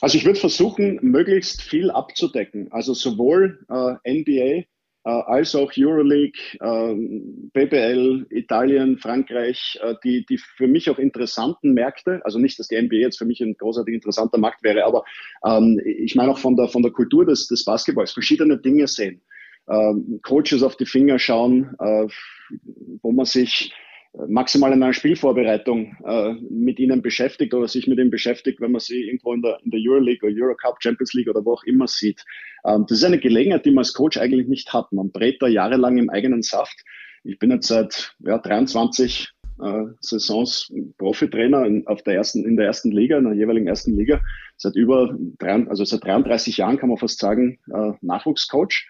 Also ich würde versuchen, möglichst viel abzudecken. Also sowohl äh, NBA, äh, als auch Euroleague, ähm, BBL, Italien, Frankreich, äh, die, die für mich auch interessanten Märkte, also nicht, dass die NBA jetzt für mich ein großartig interessanter Markt wäre, aber ähm, ich meine auch von der, von der Kultur des, des Basketballs, verschiedene Dinge sehen. Ähm, Coaches auf die Finger schauen, äh, wo man sich maximal in einer Spielvorbereitung äh, mit ihnen beschäftigt oder sich mit ihnen beschäftigt, wenn man sie irgendwo in der, in der Euroleague oder Eurocup, Champions League oder wo auch immer sieht. Ähm, das ist eine Gelegenheit, die man als Coach eigentlich nicht hat. Man brät da jahrelang im eigenen Saft. Ich bin jetzt seit ja, 23 äh, Saisons Profitrainer in, auf der ersten, in der ersten Liga, in der jeweiligen ersten Liga. Seit über, drei, also seit 33 Jahren kann man fast sagen, äh, Nachwuchscoach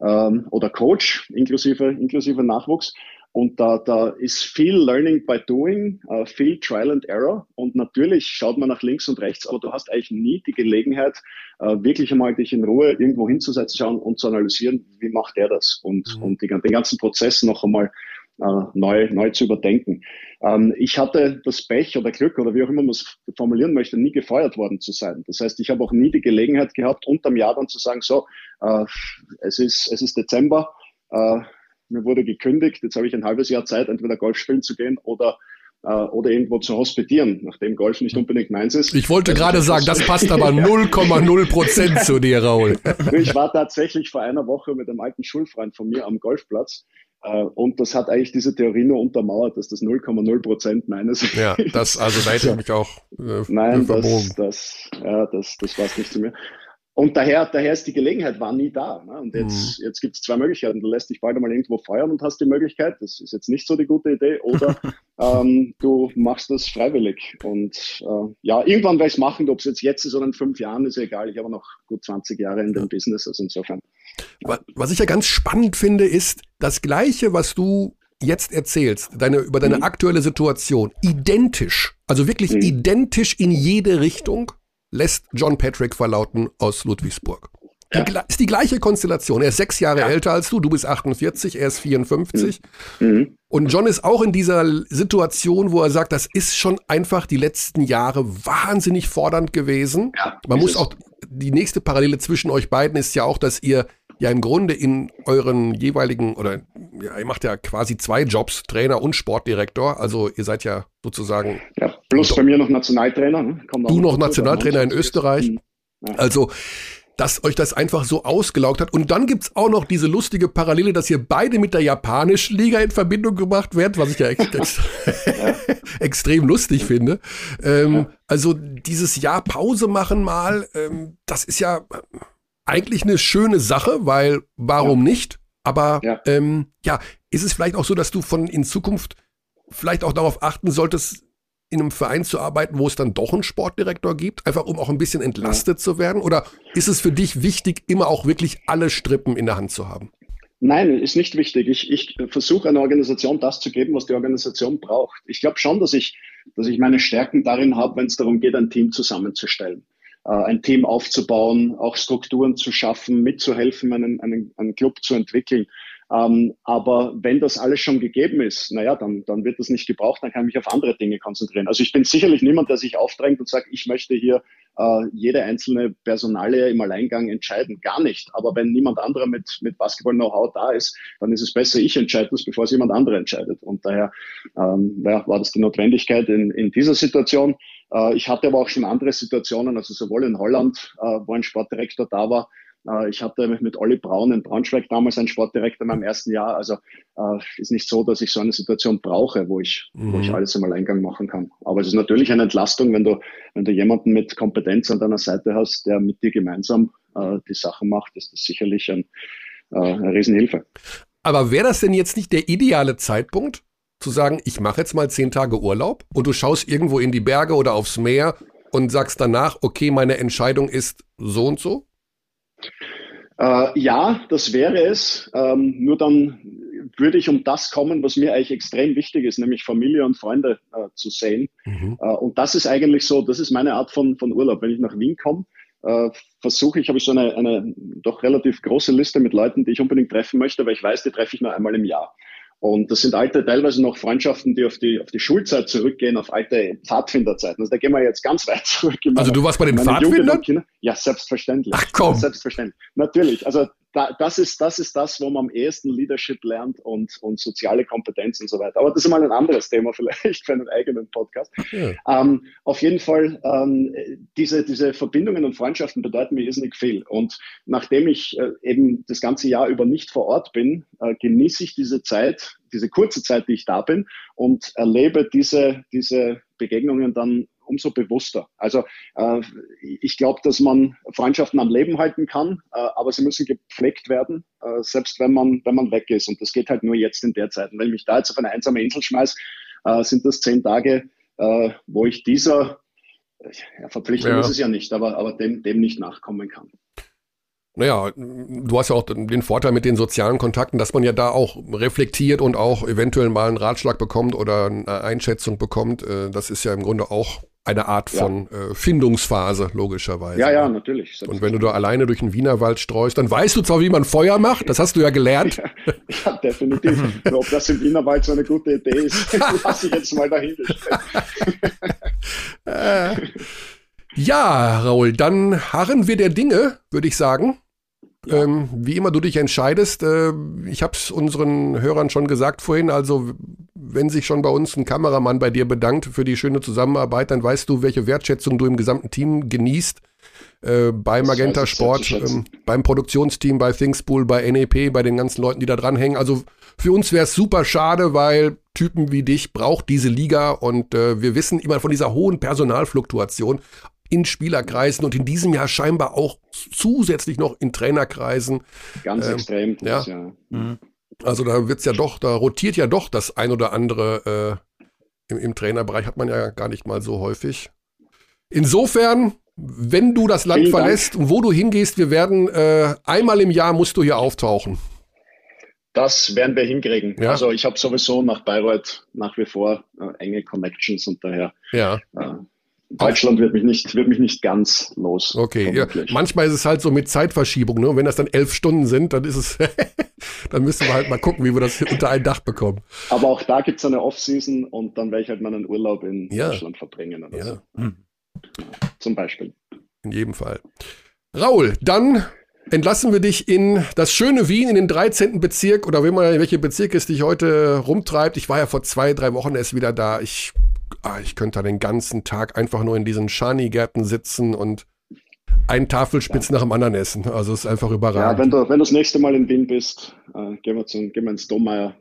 ähm, oder Coach inklusive, inklusive Nachwuchs. Und da, da ist viel Learning by Doing, uh, viel Trial and Error. Und natürlich schaut man nach links und rechts, aber du hast eigentlich nie die Gelegenheit, uh, wirklich einmal dich in Ruhe irgendwo hinzusetzen schauen und zu analysieren, wie macht der das und, mhm. und die, den ganzen Prozess noch einmal uh, neu, neu zu überdenken. Ähm, ich hatte das Pech oder Glück oder wie auch immer man es formulieren möchte, nie gefeuert worden zu sein. Das heißt, ich habe auch nie die Gelegenheit gehabt, unterm Jahr dann zu sagen, so, es, ist, es ist Dezember, mir wurde gekündigt, jetzt habe ich ein halbes Jahr Zeit, entweder Golf spielen zu gehen oder äh, oder irgendwo zu hospitieren, nachdem Golf nicht unbedingt meins ist. Ich wollte also gerade sagen, das passt aber 0,0 Prozent zu dir, Raul. Ich war tatsächlich vor einer Woche mit einem alten Schulfreund von mir am Golfplatz äh, und das hat eigentlich diese Theorie nur untermauert, dass das 0,0 Prozent meines Ja, das, also da hätte ich mich auch äh, Nein, das, das, ja, das, das war es nicht zu mir. Und daher, daher ist die Gelegenheit war nie da. Ne? Und jetzt, mhm. jetzt gibt es zwei Möglichkeiten. Du lässt dich bald einmal irgendwo feuern und hast die Möglichkeit. Das ist jetzt nicht so die gute Idee. Oder ähm, du machst das freiwillig. Und äh, ja, irgendwann werde ich es machen. Ob es jetzt jetzt ist oder in fünf Jahren, ist egal. Ich habe noch gut 20 Jahre in dem Business. Also insofern. Ja. Was ich ja ganz spannend finde, ist das Gleiche, was du jetzt erzählst, deine, über deine mhm. aktuelle Situation, identisch, also wirklich mhm. identisch in jede Richtung, lässt John Patrick verlauten aus Ludwigsburg. Ja. Die, ist die gleiche Konstellation. Er ist sechs Jahre ja. älter als du, du bist 48, er ist 54. Mhm. mhm. Und John ist auch in dieser Situation, wo er sagt, das ist schon einfach die letzten Jahre wahnsinnig fordernd gewesen. Ja, Man muss auch, die nächste Parallele zwischen euch beiden ist ja auch, dass ihr ja im Grunde in euren jeweiligen, oder ja, ihr macht ja quasi zwei Jobs, Trainer und Sportdirektor. Also ihr seid ja sozusagen. Ja, plus bei mir noch Nationaltrainer. Ne? Du noch Nationaltrainer in Österreich. Ja. Also dass euch das einfach so ausgelaugt hat. Und dann gibt's auch noch diese lustige Parallele, dass ihr beide mit der japanischen Liga in Verbindung gebracht werdet, was ich ja, ex ex extrem lustig finde. Ähm. Also dieses Jahr Pause machen mal, ähm, das ist ja eigentlich eine schöne Sache, weil warum ja. nicht? Aber ja. Ähm, ja, ist es vielleicht auch so, dass du von in Zukunft vielleicht auch darauf achten solltest, in einem Verein zu arbeiten, wo es dann doch einen Sportdirektor gibt, einfach um auch ein bisschen entlastet ja. zu werden? Oder ist es für dich wichtig, immer auch wirklich alle Strippen in der Hand zu haben? Nein, ist nicht wichtig. Ich, ich versuche einer Organisation das zu geben, was die Organisation braucht. Ich glaube schon, dass ich, dass ich meine Stärken darin habe, wenn es darum geht, ein Team zusammenzustellen. Äh, ein Team aufzubauen, auch Strukturen zu schaffen, mitzuhelfen, einen, einen, einen Club zu entwickeln. Ähm, aber wenn das alles schon gegeben ist, naja, dann, dann wird das nicht gebraucht, dann kann ich mich auf andere Dinge konzentrieren. Also ich bin sicherlich niemand, der sich aufdrängt und sagt, ich möchte hier äh, jede einzelne Personalie im Alleingang entscheiden. Gar nicht. Aber wenn niemand anderer mit, mit Basketball-Know-how da ist, dann ist es besser, ich entscheide das, bevor es jemand anderer entscheidet. Und daher ähm, ja, war das die Notwendigkeit in, in dieser Situation. Äh, ich hatte aber auch schon andere Situationen, also sowohl in Holland, äh, wo ein Sportdirektor da war, äh, ich hatte mit Olli Braun in Braunschweig damals einen Sportdirektor in meinem ersten Jahr. Also äh, ist nicht so, dass ich so eine Situation brauche, wo ich, mhm. wo ich mhm. alles im Alleingang machen kann. Aber es ist natürlich eine Entlastung, wenn du, wenn du jemanden mit Kompetenz an deiner Seite hast, der mit dir gemeinsam äh, die Sachen macht, ist das sicherlich ein, äh, eine Riesenhilfe. Aber wäre das denn jetzt nicht der ideale Zeitpunkt, zu sagen, ich mache jetzt mal zehn Tage Urlaub und du schaust irgendwo in die Berge oder aufs Meer und sagst danach, okay, meine Entscheidung ist so und so? Äh, ja, das wäre es. Ähm, nur dann würde ich um das kommen, was mir eigentlich extrem wichtig ist, nämlich Familie und Freunde äh, zu sehen. Mhm. Äh, und das ist eigentlich so, das ist meine Art von, von Urlaub. Wenn ich nach Wien komme, äh, versuche ich, habe ich so eine, eine doch relativ große Liste mit Leuten, die ich unbedingt treffen möchte, weil ich weiß, die treffe ich nur einmal im Jahr. Und das sind alte, teilweise noch Freundschaften, die auf die, auf die Schulzeit zurückgehen, auf alte Pfadfinderzeiten. Also da gehen wir jetzt ganz weit zurück. also du warst bei den Pfadfindern? Ja, selbstverständlich. Ach komm. Selbstverständlich. Natürlich. Also da, das, ist, das ist das, wo man am ehesten Leadership lernt und, und soziale Kompetenz und so weiter. Aber das ist mal ein anderes Thema vielleicht für einen eigenen Podcast. Ja. Ähm, auf jeden Fall, ähm, diese, diese Verbindungen und Freundschaften bedeuten mir irrsinnig viel. Und nachdem ich äh, eben das ganze Jahr über nicht vor Ort bin, äh, genieße ich diese Zeit, diese kurze Zeit, die ich da bin und erlebe diese, diese Begegnungen dann umso bewusster. Also äh, ich glaube, dass man Freundschaften am Leben halten kann, äh, aber sie müssen gepflegt werden, äh, selbst wenn man, wenn man weg ist. Und das geht halt nur jetzt in der Zeit. Und wenn ich mich da jetzt auf eine einsame Insel schmeiß, äh, sind das zehn Tage, äh, wo ich dieser ja, Verpflichtung ja. ist es ja nicht, aber, aber dem, dem nicht nachkommen kann. Naja, du hast ja auch den Vorteil mit den sozialen Kontakten, dass man ja da auch reflektiert und auch eventuell mal einen Ratschlag bekommt oder eine Einschätzung bekommt. Äh, das ist ja im Grunde auch eine Art von ja. äh, Findungsphase, logischerweise. Ja, ja, natürlich. Und wenn du da alleine durch den Wienerwald streust, dann weißt du zwar, wie man Feuer macht, das hast du ja gelernt. Ja, ja definitiv. Ob das im Wienerwald so eine gute Idee ist, lasse ich jetzt mal dahingestellt. äh, ja, Raul, dann harren wir der Dinge, würde ich sagen. Ja. Ähm, wie immer du dich entscheidest, äh, ich habe es unseren Hörern schon gesagt vorhin, also wenn sich schon bei uns ein Kameramann bei dir bedankt für die schöne Zusammenarbeit, dann weißt du, welche Wertschätzung du im gesamten Team genießt. Äh, bei Magenta Sport, ähm, beim Produktionsteam, bei Thingspool, bei NEP, bei den ganzen Leuten, die da dranhängen. Also für uns wäre es super schade, weil Typen wie dich braucht diese Liga und äh, wir wissen immer von dieser hohen Personalfluktuation in Spielerkreisen und in diesem Jahr scheinbar auch zusätzlich noch in Trainerkreisen. Ganz ähm, extrem. Ja. ja. Mhm. Also da wird's ja doch, da rotiert ja doch das ein oder andere äh, im, im Trainerbereich hat man ja gar nicht mal so häufig. Insofern, wenn du das Land Vielen verlässt Dank. und wo du hingehst, wir werden äh, einmal im Jahr musst du hier auftauchen. Das werden wir hinkriegen. Ja. Also ich habe sowieso nach Bayreuth nach wie vor äh, enge Connections und daher ja. äh, Deutschland wird mich nicht, wird mich nicht ganz los. Okay, ja. manchmal ist es halt so mit Zeitverschiebung, ne? Und wenn das dann elf Stunden sind, dann ist es, dann müssen wir halt mal gucken, wie wir das unter ein Dach bekommen. Aber auch da gibt es eine Off-Season und dann werde ich halt meinen Urlaub in ja. Deutschland verbringen. Oder ja. So. Hm. Zum Beispiel. In jedem Fall. Raul, dann entlassen wir dich in das schöne Wien, in den 13. Bezirk oder wie man, welche Bezirk es dich heute rumtreibt. Ich war ja vor zwei, drei Wochen erst wieder da. Ich ah, ich könnte da den ganzen Tag einfach nur in diesen Shani-Gärten sitzen und einen Tafelspitz ja. nach dem anderen essen. Also es ist einfach überragend. Ja, wenn du, wenn du das nächste Mal in Wien bist, äh, gehen, wir zum, gehen wir ins Dommeier.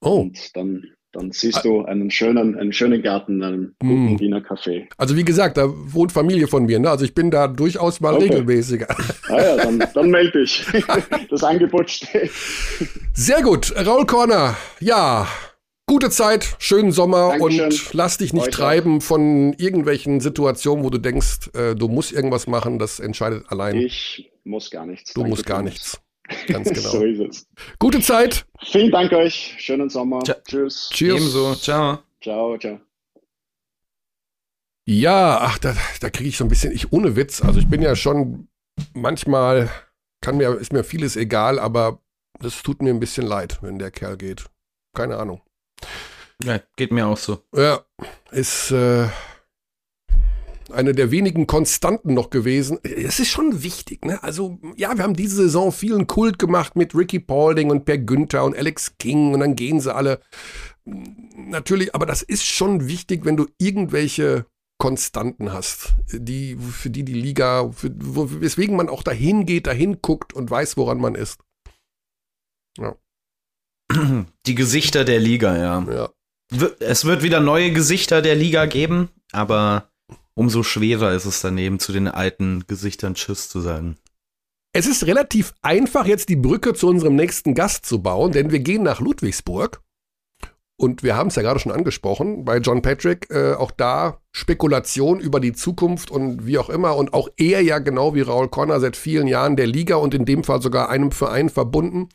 Oh. Und dann, dann siehst du einen schönen, einen schönen Garten in einem guten mm. Wiener Café. Also wie gesagt, da wohnt Familie von mir. Ne? Also ich bin da durchaus mal okay. regelmäßiger. Ah ja, dann, dann melde dich. das Angebot steht. Sehr gut. Raul Corner. Ja, Gute Zeit, schönen Sommer Dankeschön. und lass dich nicht Heute. treiben von irgendwelchen Situationen, wo du denkst, äh, du musst irgendwas machen. Das entscheidet allein. Ich muss gar nichts. Du Danke musst gar nichts. Ganz genau. so ist es. Gute Zeit. Vielen Dank euch. Schönen Sommer. Tja. Tschüss. Cheers. Ebenso. Ciao. Ciao, ciao. Ja, ach, da, da kriege ich so ein bisschen, ich ohne Witz, also ich bin ja schon manchmal, kann mir, ist mir vieles egal, aber das tut mir ein bisschen leid, wenn der Kerl geht. Keine Ahnung. Ja, geht mir auch so. Ja, ist äh, eine der wenigen Konstanten noch gewesen. Es ist schon wichtig, ne? Also, ja, wir haben diese Saison vielen Kult gemacht mit Ricky Paulding und Per Günther und Alex King und dann gehen sie alle. Natürlich, aber das ist schon wichtig, wenn du irgendwelche Konstanten hast, die, für die die Liga, für, weswegen man auch dahin geht, dahin guckt und weiß, woran man ist. Ja. Die Gesichter der Liga, ja. ja. Es wird wieder neue Gesichter der Liga geben, aber umso schwerer ist es daneben, zu den alten Gesichtern Tschüss zu sagen. Es ist relativ einfach, jetzt die Brücke zu unserem nächsten Gast zu bauen, denn wir gehen nach Ludwigsburg. Und wir haben es ja gerade schon angesprochen, bei John Patrick, äh, auch da Spekulation über die Zukunft und wie auch immer. Und auch er ja genau wie Raul Conner seit vielen Jahren der Liga und in dem Fall sogar einem Verein verbunden.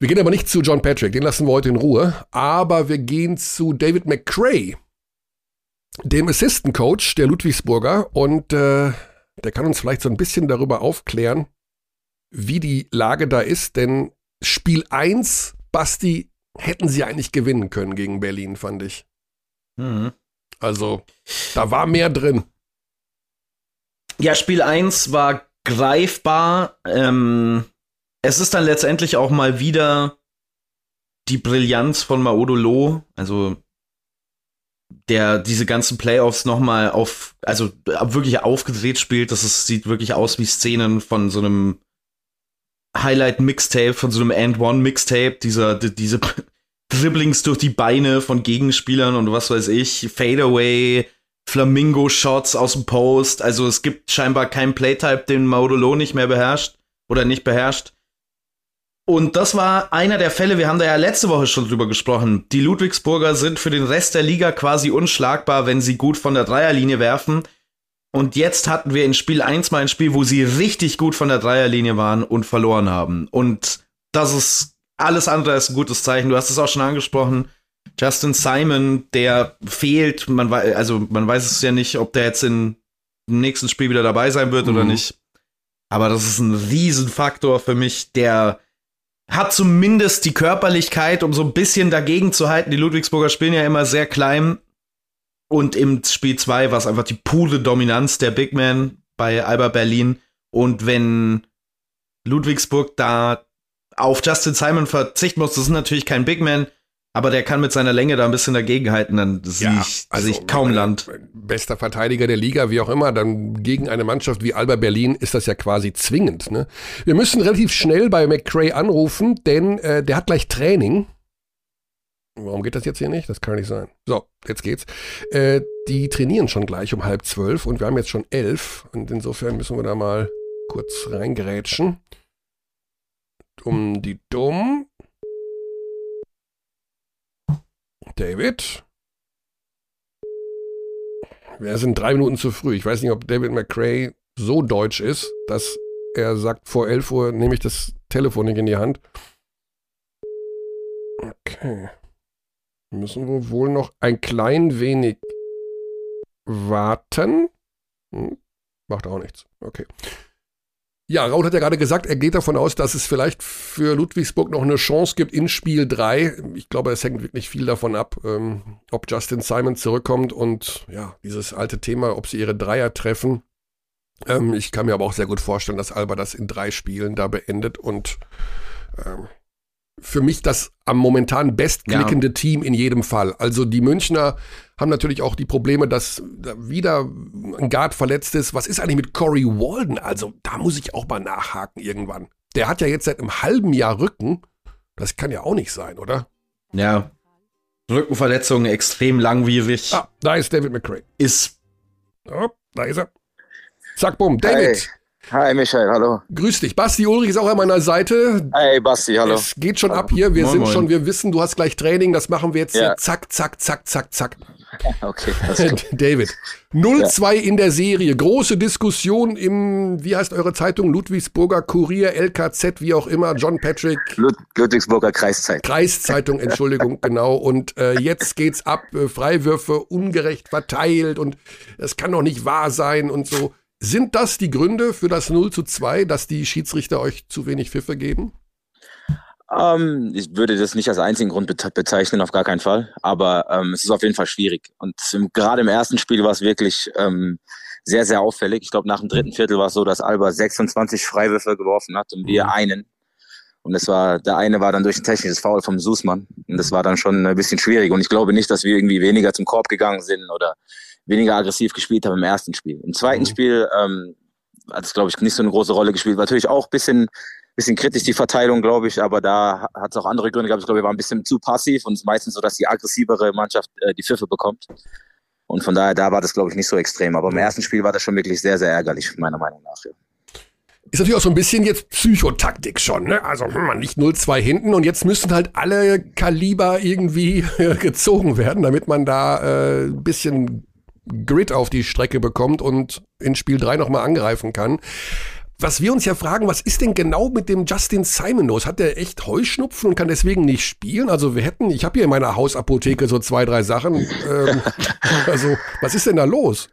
Wir gehen aber nicht zu John Patrick, den lassen wir heute in Ruhe, aber wir gehen zu David McCray, dem Assistant Coach der Ludwigsburger und äh, der kann uns vielleicht so ein bisschen darüber aufklären, wie die Lage da ist, denn Spiel 1, Basti, hätten sie eigentlich gewinnen können gegen Berlin, fand ich. Mhm. Also, da war mehr drin. Ja, Spiel 1 war greifbar. Ähm, es ist dann letztendlich auch mal wieder die Brillanz von Maodolo, also der diese ganzen Playoffs nochmal auf, also wirklich aufgedreht spielt. Das ist, sieht wirklich aus wie Szenen von so einem Highlight-Mixtape, von so einem And-One-Mixtape, dieser, die, diese Dribblings durch die Beine von Gegenspielern und was weiß ich, Fadeaway, Flamingo-Shots aus dem Post. Also es gibt scheinbar keinen Playtype, den Maudolo nicht mehr beherrscht oder nicht beherrscht. Und das war einer der Fälle, wir haben da ja letzte Woche schon drüber gesprochen. Die Ludwigsburger sind für den Rest der Liga quasi unschlagbar, wenn sie gut von der Dreierlinie werfen. Und jetzt hatten wir in Spiel 1 mal ein Spiel, wo sie richtig gut von der Dreierlinie waren und verloren haben. Und das ist alles andere als ein gutes Zeichen. Du hast es auch schon angesprochen. Justin Simon, der fehlt. Man weiß, also man weiß es ja nicht, ob der jetzt in, im nächsten Spiel wieder dabei sein wird mhm. oder nicht. Aber das ist ein Riesenfaktor für mich, der hat zumindest die Körperlichkeit, um so ein bisschen dagegen zu halten. Die Ludwigsburger spielen ja immer sehr klein. Und im Spiel 2 war es einfach die pure Dominanz der Big Man bei Alba Berlin. Und wenn Ludwigsburg da auf Justin Simon verzichten muss, das ist natürlich kein Big Man, Aber der kann mit seiner Länge da ein bisschen dagegenhalten, dann sehe Ja, ich, also, ich kaum Land. Bester Verteidiger der Liga, wie auch immer, dann gegen eine Mannschaft wie Alba Berlin ist das ja quasi zwingend. Ne? Wir müssen relativ schnell bei McCray anrufen, denn äh, der hat gleich Training. Warum geht das jetzt hier nicht? Das kann nicht sein. So, jetzt geht's. Äh, die trainieren schon gleich um halb zwölf und wir haben jetzt schon elf und insofern müssen wir da mal kurz reingerätschen. Um die Dumm. David. Wir sind drei Minuten zu früh. Ich weiß nicht, ob David McRae so deutsch ist, dass er sagt, vor 11 Uhr nehme ich das Telefon nicht in die Hand. Okay. Müssen wir wohl noch ein klein wenig warten. Hm, macht auch nichts. Okay. Ja, Raul hat ja gerade gesagt, er geht davon aus, dass es vielleicht für Ludwigsburg noch eine Chance gibt in Spiel 3. Ich glaube, es hängt wirklich viel davon ab, ähm, ob Justin Simon zurückkommt und ja, dieses alte Thema, ob sie ihre Dreier treffen. Ähm, ich kann mir aber auch sehr gut vorstellen, dass Alba das in drei Spielen da beendet und ähm, für mich das am momentan bestklickende Team in jedem Fall. Also die Münchner haben natürlich auch die Probleme, dass da wieder ein Guard verletzt ist. Was ist eigentlich mit Corey Walden? Also da muss ich auch mal nachhaken irgendwann. Der hat ja jetzt seit einem halben Jahr Rücken. Das kann ja auch nicht sein, oder? Ja. Rückenverletzungen extrem langwierig. Ah, da ist David McRae. Ist Oh, da ist er. Zack, bumm. David, Hi, Michael, hallo. grüß dich. Basti Ulrich ist auch an meiner Seite. Hey, Basti, hallo. Es geht schon ab hier. Wir Moin, sind moin. schon, wir wissen, du hast gleich Training. Das machen wir jetzt Ja. hier. Zack, zack, zack, zack, zack. Okay, alles gut. David. 0-2 in der Serie. Große Diskussion im, wie heißt eure Zeitung? Ludwigsburger Kurier, LKZ, wie auch immer. John Patrick. Lud Ludwigsburger Kreiszeit. Kreiszeitung, Entschuldigung, genau. Und äh, jetzt geht's ab. Äh, Freiwürfe ungerecht verteilt und es kann doch nicht wahr sein und so. Sind das die Gründe für das 0 zu 2, dass die Schiedsrichter euch zu wenig Pfiffe geben? Ähm, ich würde das nicht als einzigen Grund bezeichnen, auf gar keinen Fall. Aber ähm, es ist auf jeden Fall schwierig. Und im, gerade im ersten Spiel war es wirklich ähm, sehr, sehr auffällig. Ich glaube, nach dem dritten Viertel war es so, dass Alba 26 Freiwürfe geworfen hat und wir einen. Und das war, der eine war dann durch ein technisches Foul vom Sußmann. Und das war dann schon ein bisschen schwierig. Und ich glaube nicht, dass wir irgendwie weniger zum Korb gegangen sind oder weniger aggressiv gespielt haben im ersten Spiel. Im zweiten Mhm. Spiel ähm, hat es, glaube ich, nicht so eine große Rolle gespielt. War natürlich auch ein bisschen, bisschen kritisch, die Verteilung, glaube ich. Aber da hat es auch andere Gründe gehabt. Ich glaube, wir waren ein bisschen zu passiv und es ist meistens so, dass die aggressivere Mannschaft äh, die Pfiffe bekommt. Und von daher, da war das, glaube ich, nicht so extrem. Aber im ersten Spiel war das schon wirklich sehr, sehr ärgerlich, meiner Meinung nach. Ja. Ist natürlich auch so ein bisschen jetzt Psychotaktik schon, ne? Also hm, man liegt 0-2 hinten und jetzt müssen halt alle Kaliber irgendwie gezogen werden, damit man da äh, ein bisschen Grid auf die Strecke bekommt und in Spiel 3 nochmal angreifen kann. Was wir uns ja fragen, was ist denn genau mit dem Justin Simon los? Hat der echt Heuschnupfen und kann deswegen nicht spielen? Also wir hätten, ich habe hier in meiner Hausapotheke so zwei, drei Sachen. Ähm, also was ist denn da los?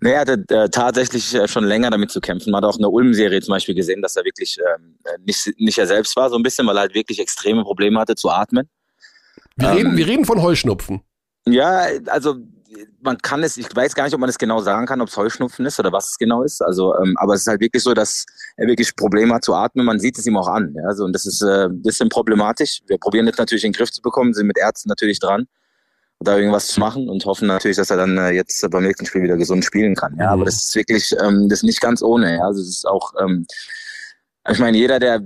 Nee, er hatte äh, tatsächlich äh, schon länger damit zu kämpfen. Man hat auch in der Ulm-Serie zum Beispiel gesehen, dass er wirklich ähm, äh, nicht, nicht er selbst war, so ein bisschen, weil er halt wirklich extreme Probleme hatte zu atmen. Wir, Ähm. reden, wir reden von Heuschnupfen. Ja, also man kann es, ich weiß gar nicht, ob man es genau sagen kann, ob es Heuschnupfen ist oder was es genau ist. Also, ähm, aber es ist halt wirklich so, dass er wirklich Probleme hat zu atmen. Man sieht es ihm auch an. Ja? Also, und das ist äh, ein bisschen problematisch. Wir probieren jetzt natürlich in den Griff zu bekommen, sind mit Ärzten natürlich dran, da irgendwas zu machen und hoffen natürlich, dass er dann äh, jetzt beim nächsten Spiel wieder gesund spielen kann. Ja, Mhm. aber das ist wirklich, ähm, das ist nicht ganz ohne. Ja? Also, es ist auch, ähm, ich meine, jeder, der,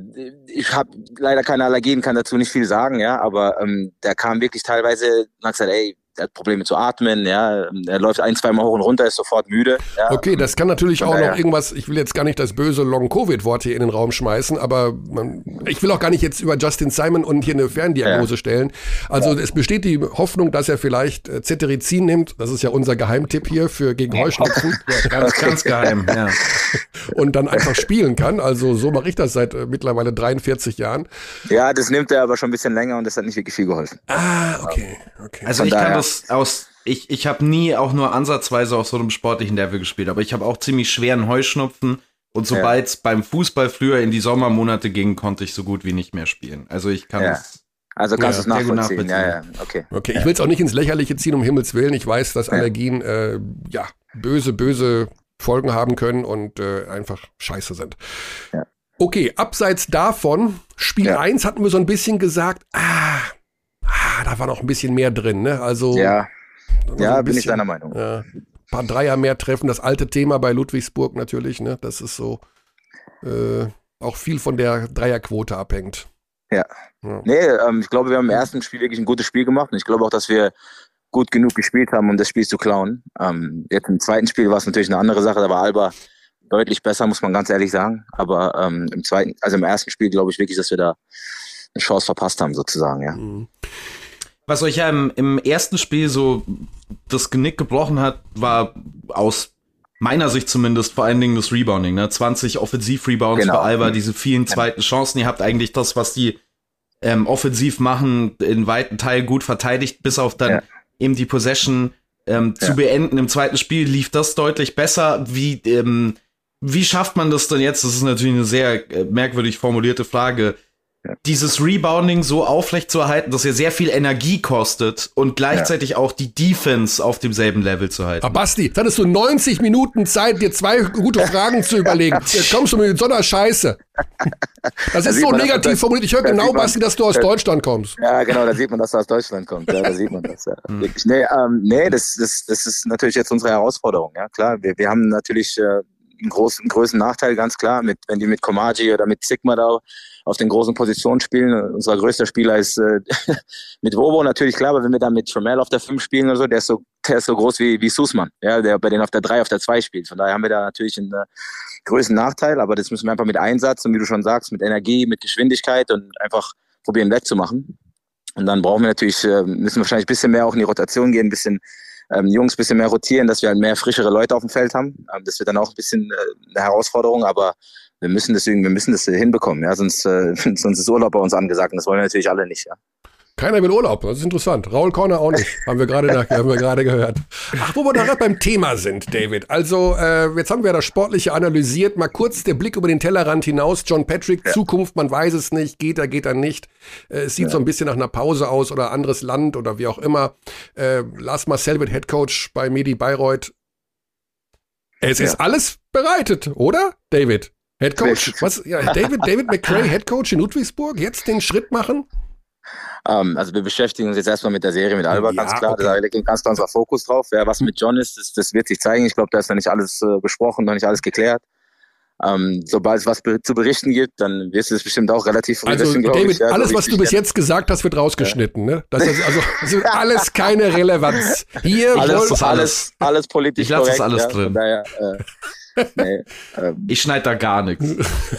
ich habe leider keine Allergien, kann dazu nicht viel sagen, ja, aber ähm, der kam wirklich teilweise und hat gesagt, ey, der hat Probleme zu atmen, ja, er läuft ein, zwei Mal hoch und runter, ist sofort müde. Ja. Okay, das kann natürlich Von auch noch daher- irgendwas, ich will jetzt gar nicht das böse Long-Covid-Wort hier in den Raum schmeißen, aber man, ich will auch gar nicht jetzt über Justin Simon und hier eine Ferndiagnose stellen. Also es besteht die Hoffnung, dass er vielleicht äh, Cetirizin nimmt, das ist ja unser Geheimtipp hier für gegen Heuschnupfen, ganz, ganz geheim, ja. und dann einfach spielen kann. Also so mache ich das seit äh, mittlerweile 43 Jahren. ja, das nimmt er aber schon ein bisschen länger und das hat nicht wirklich viel geholfen. Ah, okay, okay. Also Von ich kann daher- das aus, ich, ich habe nie auch nur ansatzweise auf so einem sportlichen Level gespielt, aber ich habe auch ziemlich schweren Heuschnupfen und sobald es beim Fußball früher in die Sommermonate ging, konnte ich so gut wie nicht mehr spielen. Also ich kann Ja. das. Also kannst Ja, du es gut nachvollziehen. Ja, ja, nachvollziehen. okay. Okay, ich will es auch nicht ins Lächerliche ziehen, um Himmels Willen. Ich weiß, dass Allergien äh, ja böse, böse Folgen haben können und äh, einfach scheiße sind. Ja. Okay, abseits davon, Spiel Ja. 1 hatten wir so ein bisschen gesagt, ah, ah da war noch ein bisschen mehr drin, ne? Also. Ja, ja ein bin ich bisschen- deiner Meinung. Ja. Ein paar Dreier mehr treffen, das alte Thema bei Ludwigsburg natürlich, ne? Das ist so äh, auch viel von der Dreierquote abhängt. Ja. Ja. Nee, ähm, ich glaube, wir haben im ersten Spiel wirklich ein gutes Spiel gemacht und ich glaube auch, dass wir gut genug gespielt haben, um das Spiel zu klauen. Ähm, jetzt im zweiten Spiel war es natürlich eine andere Sache, da war Alba deutlich besser, muss man ganz ehrlich sagen. Aber ähm, im zweiten, also im ersten Spiel glaube ich wirklich, dass wir da eine Chance verpasst haben, sozusagen, ja. Mhm. Was euch ja im, im ersten Spiel so das Genick gebrochen hat, war aus meiner Sicht zumindest vor allen Dingen das Rebounding. Ne? 20 Offensiv-Rebounds Genau. für Alba, diese vielen zweiten Chancen. Ihr habt eigentlich das, was die ähm, offensiv machen, in weiten Teilen gut verteidigt, bis auf dann Ja. eben die Possession ähm, zu Ja. beenden. Im zweiten Spiel lief das deutlich besser. Wie, ähm, wie schafft man das denn jetzt? Das ist natürlich eine sehr äh, merkwürdig formulierte Frage. Ja. Dieses Rebounding so aufrecht zu erhalten, dass ihr sehr viel Energie kostet und gleichzeitig auch die Defense auf demselben Level zu halten. Aber Basti, jetzt hattest du 90 Minuten Zeit, dir zwei gute Fragen zu überlegen. Jetzt kommst du mit so einer Scheiße. Das ist sieht so man, negativ das- formuliert. Ich höre genau, man. Basti, dass du aus Das- Deutschland kommst. Ja, genau, da sieht man, dass er aus Deutschland kommt. Ja, da sieht man das, ja. Wirklich. Nee, ähm, nee das, das, das ist natürlich jetzt unsere Herausforderung, ja, klar. Wir, wir haben natürlich äh, einen großen, einen größeren Nachteil, ganz klar, mit, wenn die mit Komaji oder mit Sigma da auf den großen Positionen spielen. Unser größter Spieler ist äh, mit Wovo natürlich klar, aber wenn wir dann mit Tremel auf der 5 spielen oder so, der ist so, der ist so groß wie, wie Sussmann, ja, der bei denen auf der 3, auf der 2 spielt. Von daher haben wir da natürlich einen äh, größten Nachteil, aber das müssen wir einfach mit Einsatz und wie du schon sagst, mit Energie, mit Geschwindigkeit und einfach probieren wettzumachen. Und dann brauchen wir natürlich, äh, müssen wir wahrscheinlich ein bisschen mehr auch in die Rotation gehen, ein bisschen ähm, Jungs ein bisschen mehr rotieren, dass wir halt mehr frischere Leute auf dem Feld haben. Ähm, das wird dann auch ein bisschen äh, eine Herausforderung, aber wir müssen das irgendwie, wir müssen das hinbekommen, ja, sonst, äh, sonst ist Urlaub bei uns angesagt und das wollen wir natürlich alle nicht, ja. Keiner will Urlaub, das ist interessant. Raul Corner auch nicht, haben wir gerade haben wir gerade gehört. Ach, wo wir da gerade beim Thema sind, David. Also, äh, jetzt haben wir das Sportliche analysiert. Mal kurz der Blick über den Tellerrand hinaus. John Patrick, Zukunft, man weiß es nicht, geht er, geht er nicht. Äh, es sieht so ein bisschen nach einer Pause aus oder anderes Land oder wie auch immer. Äh, Lars Marcel wird Headcoach bei Medi Bayreuth. Es ist alles bereitet, oder, David? Headcoach? Richtig. Was? Ja, David, David McCray, Headcoach in Ludwigsburg, jetzt den Schritt machen? Ähm, also wir beschäftigen uns jetzt erstmal mit der Serie mit Alba, Ja, ganz klar. okay. Da liegt ganz klar unser Fokus drauf. Ja, was mit John ist, das, das wird sich zeigen. Ich glaube, da ist noch nicht alles äh, besprochen, noch nicht alles geklärt. Ähm, sobald es was be zu berichten gibt, dann wirst du es bestimmt auch relativ früh Also wissen, David, ich, ja, so alles, wie was du bis jetzt gesagt hast, wird rausgeschnitten. Ne? Das ist also das ist alles keine Relevanz. Hier alles, das alles, alles politisch Ich lass das korrekt, alles ja, drin. Daher, äh, nee, ähm, Ich schneide da gar nichts.